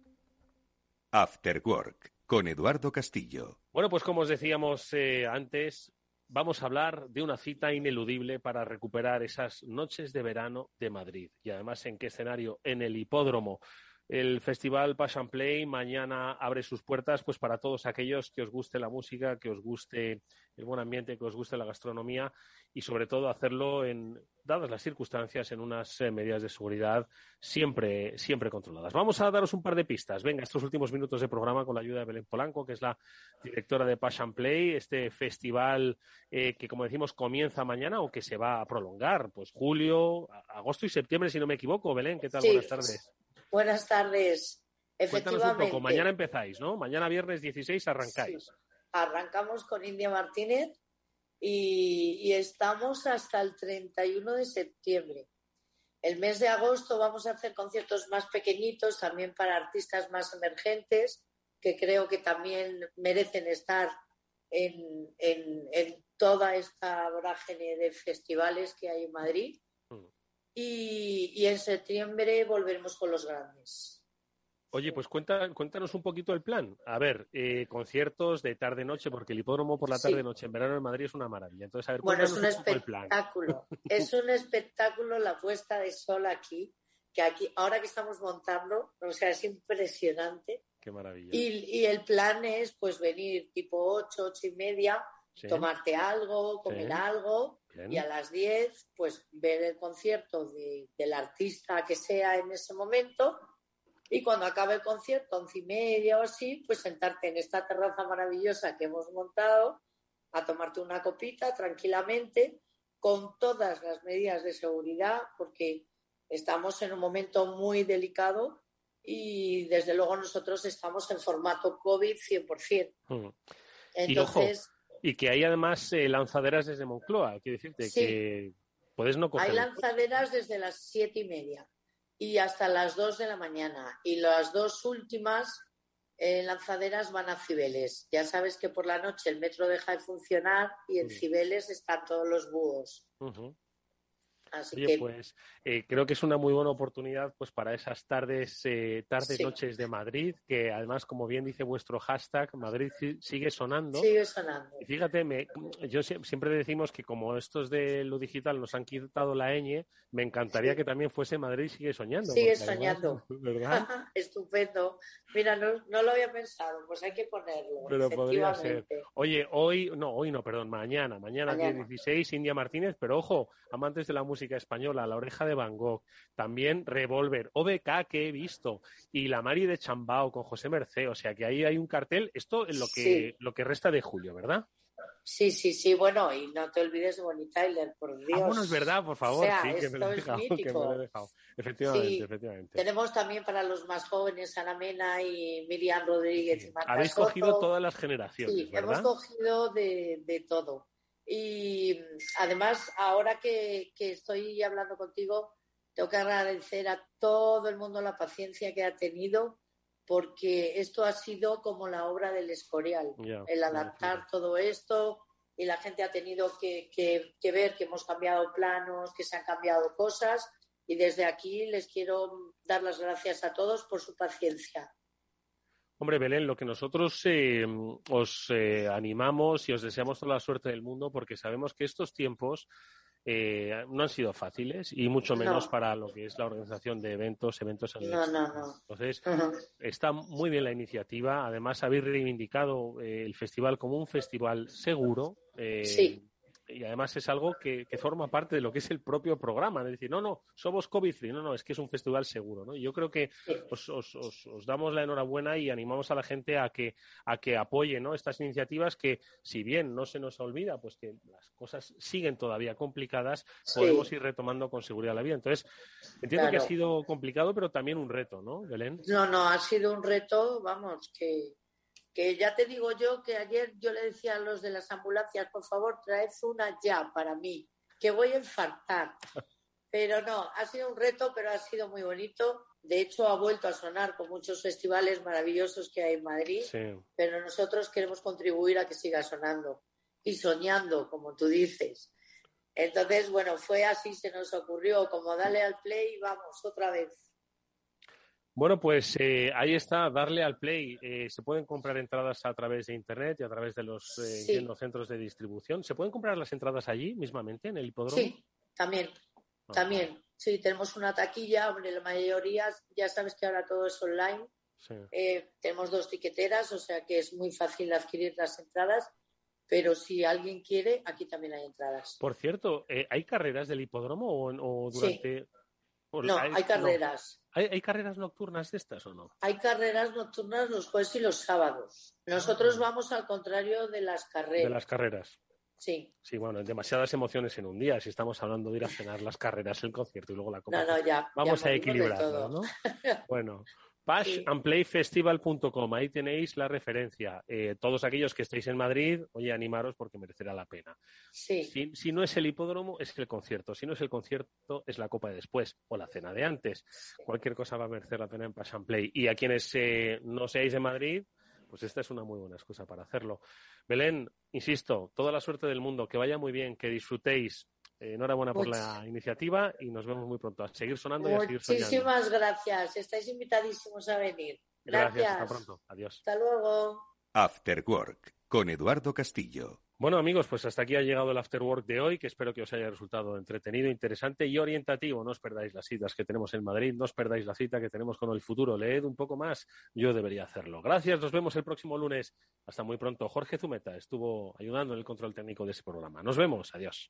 After Work con Eduardo Castillo. Bueno, pues como os decíamos eh, antes, vamos a hablar de una cita ineludible para recuperar esas noches de verano de Madrid. Y además, ¿en qué escenario? En el hipódromo. El festival Passion Play mañana abre sus puertas pues para todos aquellos que os guste la música, que os guste el buen ambiente, que os guste la gastronomía y sobre todo hacerlo en dadas las circunstancias en unas eh, medidas de seguridad siempre siempre controladas. Vamos a daros un par de pistas. Venga, estos últimos minutos de programa con la ayuda de Belén Polanco, que es la directora de Passion Play, este festival eh, que como decimos comienza mañana o que se va a prolongar, pues julio, agosto y septiembre si no me equivoco. Belén, ¿qué tal? Buenas tardes. Buenas tardes. Efectivamente. un poco. Mañana empezáis, ¿no? Mañana viernes 16 arrancáis. Arrancamos con India Martínez y, estamos hasta el 31 de septiembre. El mes de agosto vamos a hacer conciertos más pequeñitos, también para artistas más emergentes, que creo que también merecen estar en, toda esta vorágine de festivales que hay en Madrid y, en septiembre volveremos con los grandes. Oye, pues cuéntanos un poquito el plan. A ver, eh, conciertos de tarde-noche, porque el hipódromo por la tarde-noche en verano en Madrid es una maravilla. Entonces, a ver, bueno, es un, espectáculo. es un espectáculo la puesta de sol aquí, que aquí, ahora que estamos montando, o sea, es impresionante. Qué maravilla. Y, y el plan es, pues, venir tipo ocho, ocho y media, tomarte algo, comer algo y a las 10 pues ver el concierto del artista que sea en ese momento y cuando acabe el concierto, once y media o así, pues sentarte en esta terraza maravillosa que hemos montado a tomarte una copita tranquilamente con todas las medidas de seguridad porque estamos en un momento muy delicado y desde luego nosotros estamos en formato COVID 100%. Mm. Entonces, y que hay además eh, lanzaderas desde Moncloa, quiero decirte que puedes no coger. Hay lanzaderas desde las siete y media y hasta las dos de la mañana. Y las dos últimas eh, lanzaderas van a Cibeles. Ya sabes que por la noche el metro deja de funcionar y en Cibeles están todos los búhos. Oye, pues eh, creo que es una muy buena oportunidad pues para esas tardes, eh, tardes, noches de Madrid, que además, como bien dice vuestro hashtag, Madrid sigue sonando. Sigue sonando. Y fíjate, me, yo siempre decimos que como estos de lo digital nos han quitado la ñ, me encantaría que también fuese Madrid sigue soñando. Sigue soñando. ¿Verdad? Estupendo. Mira, no, no, lo había pensado, pues hay que ponerlo. Pero podría ser. Oye, hoy, no, hoy no, perdón, mañana, mañana, mañana. 16, India Martínez, pero ojo, amantes de la música española, La Oreja de Van Gogh, también Revolver, OBK que he visto, y La Mari de Chambao con José Mercé, o sea que ahí hay un cartel, esto es lo que, lo que resta de julio, ¿verdad? Sí, sí, sí, bueno, y no te olvides de Bonnie Tyler, por Dios. Ah, bueno, es verdad, por favor, sí, que me lo he dejado, que me lo he dejado. Efectivamente, efectivamente. Tenemos también para los más jóvenes Ana Mena y Miriam Rodríguez y Marta Habéis cogido todas las generaciones, Sí, hemos cogido de, de todo. Y además, ahora que, estoy hablando contigo, tengo que agradecer a todo el mundo la paciencia que ha tenido, porque esto ha sido como la obra del Escorial, el adaptar todo esto y la gente ha tenido que, que, ver que hemos cambiado planos, que se han cambiado cosas y desde aquí les quiero dar las gracias a todos por su paciencia. Hombre, Belén, lo que nosotros eh, os eh, animamos y os deseamos toda la suerte del mundo porque sabemos que estos tiempos eh, no han sido fáciles y mucho menos para lo que es la organización de eventos, eventos en no, no, no. Entonces, está muy bien la iniciativa. Además, habéis reivindicado el festival como un festival seguro. sí y además es algo que, forma parte de lo que es el propio programa. Es decir, no, no, somos COVID-free, no, no, es que es un festival seguro. ¿no? yo creo que os, os, os, damos la enhorabuena y animamos a la gente a que, a que apoye ¿no? estas iniciativas que, si bien no se nos olvida, pues que las cosas siguen todavía complicadas, podemos ir retomando con seguridad la vida. Entonces, entiendo que ha sido complicado, pero también un reto, ¿no, Belén? No, no, ha sido un reto, vamos, que que ya te digo yo que ayer yo le decía a los de las ambulancias, por favor, traed una ya para mí, que voy a infartar. Pero no, ha sido un reto, pero ha sido muy bonito. De hecho, ha vuelto a sonar con muchos festivales maravillosos que hay en Madrid, pero nosotros queremos contribuir a que siga sonando y soñando, como tú dices. Entonces, bueno, fue así, se nos ocurrió, como dale al play y vamos otra vez. Bueno, pues eh, ahí está, darle al play. Eh, se pueden comprar entradas a través de Internet y a través de los eh, centros de distribución. ¿Se pueden comprar las entradas allí mismamente, en el hipódromo? Sí, también. Ah. También. Sí, tenemos una taquilla. Hombre, la mayoría, ya sabes que ahora todo es online. tenemos dos tiqueteras, o sea que es muy fácil adquirir las entradas. Pero si alguien quiere, aquí también hay entradas. Por cierto, ¿hay carreras del hipódromo o, durante.? no, hay, carreras. ¿Hay, carreras nocturnas de estas o no? Hay carreras nocturnas los jueves y los sábados. Nosotros ah. vamos al contrario de las carreras. De las carreras. Sí. Sí, bueno, demasiadas emociones en un día. Si estamos hablando de ir a cenar las carreras, el concierto y luego la copa. No, no, ya. Vamos a equilibrarlo, ¿no? bueno, pashandplayfestival.com, ahí tenéis la referencia. Eh, todos aquellos que estéis en Madrid, oye, animaros porque merecerá la pena. Sí. Si, no es el hipódromo, es el concierto. Si no es el concierto, es la copa de después o la cena de antes. Cualquier cosa va a merecer la pena en Pass Play. Y a quienes eh, no seáis de Madrid, pues esta es una muy buena excusa para hacerlo. Belén, insisto, toda la suerte del mundo, que vaya muy bien, que disfrutéis eh, enhorabuena por la iniciativa y nos vemos muy pronto. A seguir sonando y a seguir soñando. Muchísimas gracias. Estáis invitadísimos a venir. Gracias. Hasta pronto. Adiós. Hasta luego. After Work con Eduardo Castillo. Bueno amigos, pues hasta aquí ha llegado el After Work de hoy, que espero que os haya resultado entretenido, interesante y orientativo. No os perdáis las citas que tenemos en Madrid, no os perdáis la cita que tenemos con el futuro. Leed un poco más, yo debería hacerlo. Gracias, nos vemos el próximo lunes. Hasta muy pronto. Jorge Zumeta estuvo ayudando en el control técnico de ese programa. Nos vemos, adiós.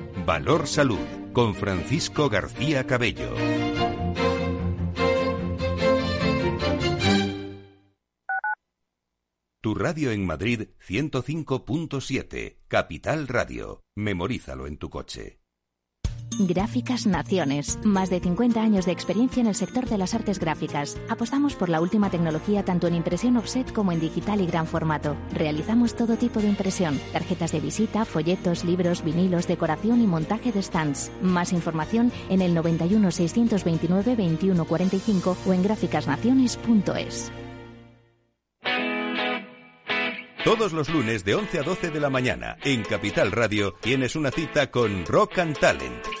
Valor Salud, con Francisco García Cabello. Tu radio en Madrid 105.7, Capital Radio. Memorízalo en tu coche. Gráficas Naciones. Más de 50 años de experiencia en el sector de las artes gráficas. Apostamos por la última tecnología tanto en impresión offset como en digital y gran formato. Realizamos todo tipo de impresión. Tarjetas de visita, folletos, libros, vinilos, decoración y montaje de stands. Más información en el 91 629 2145 o en gráficasnaciones.es. Todos los lunes de 11 a 12 de la mañana en Capital Radio tienes una cita con Rock and Talent.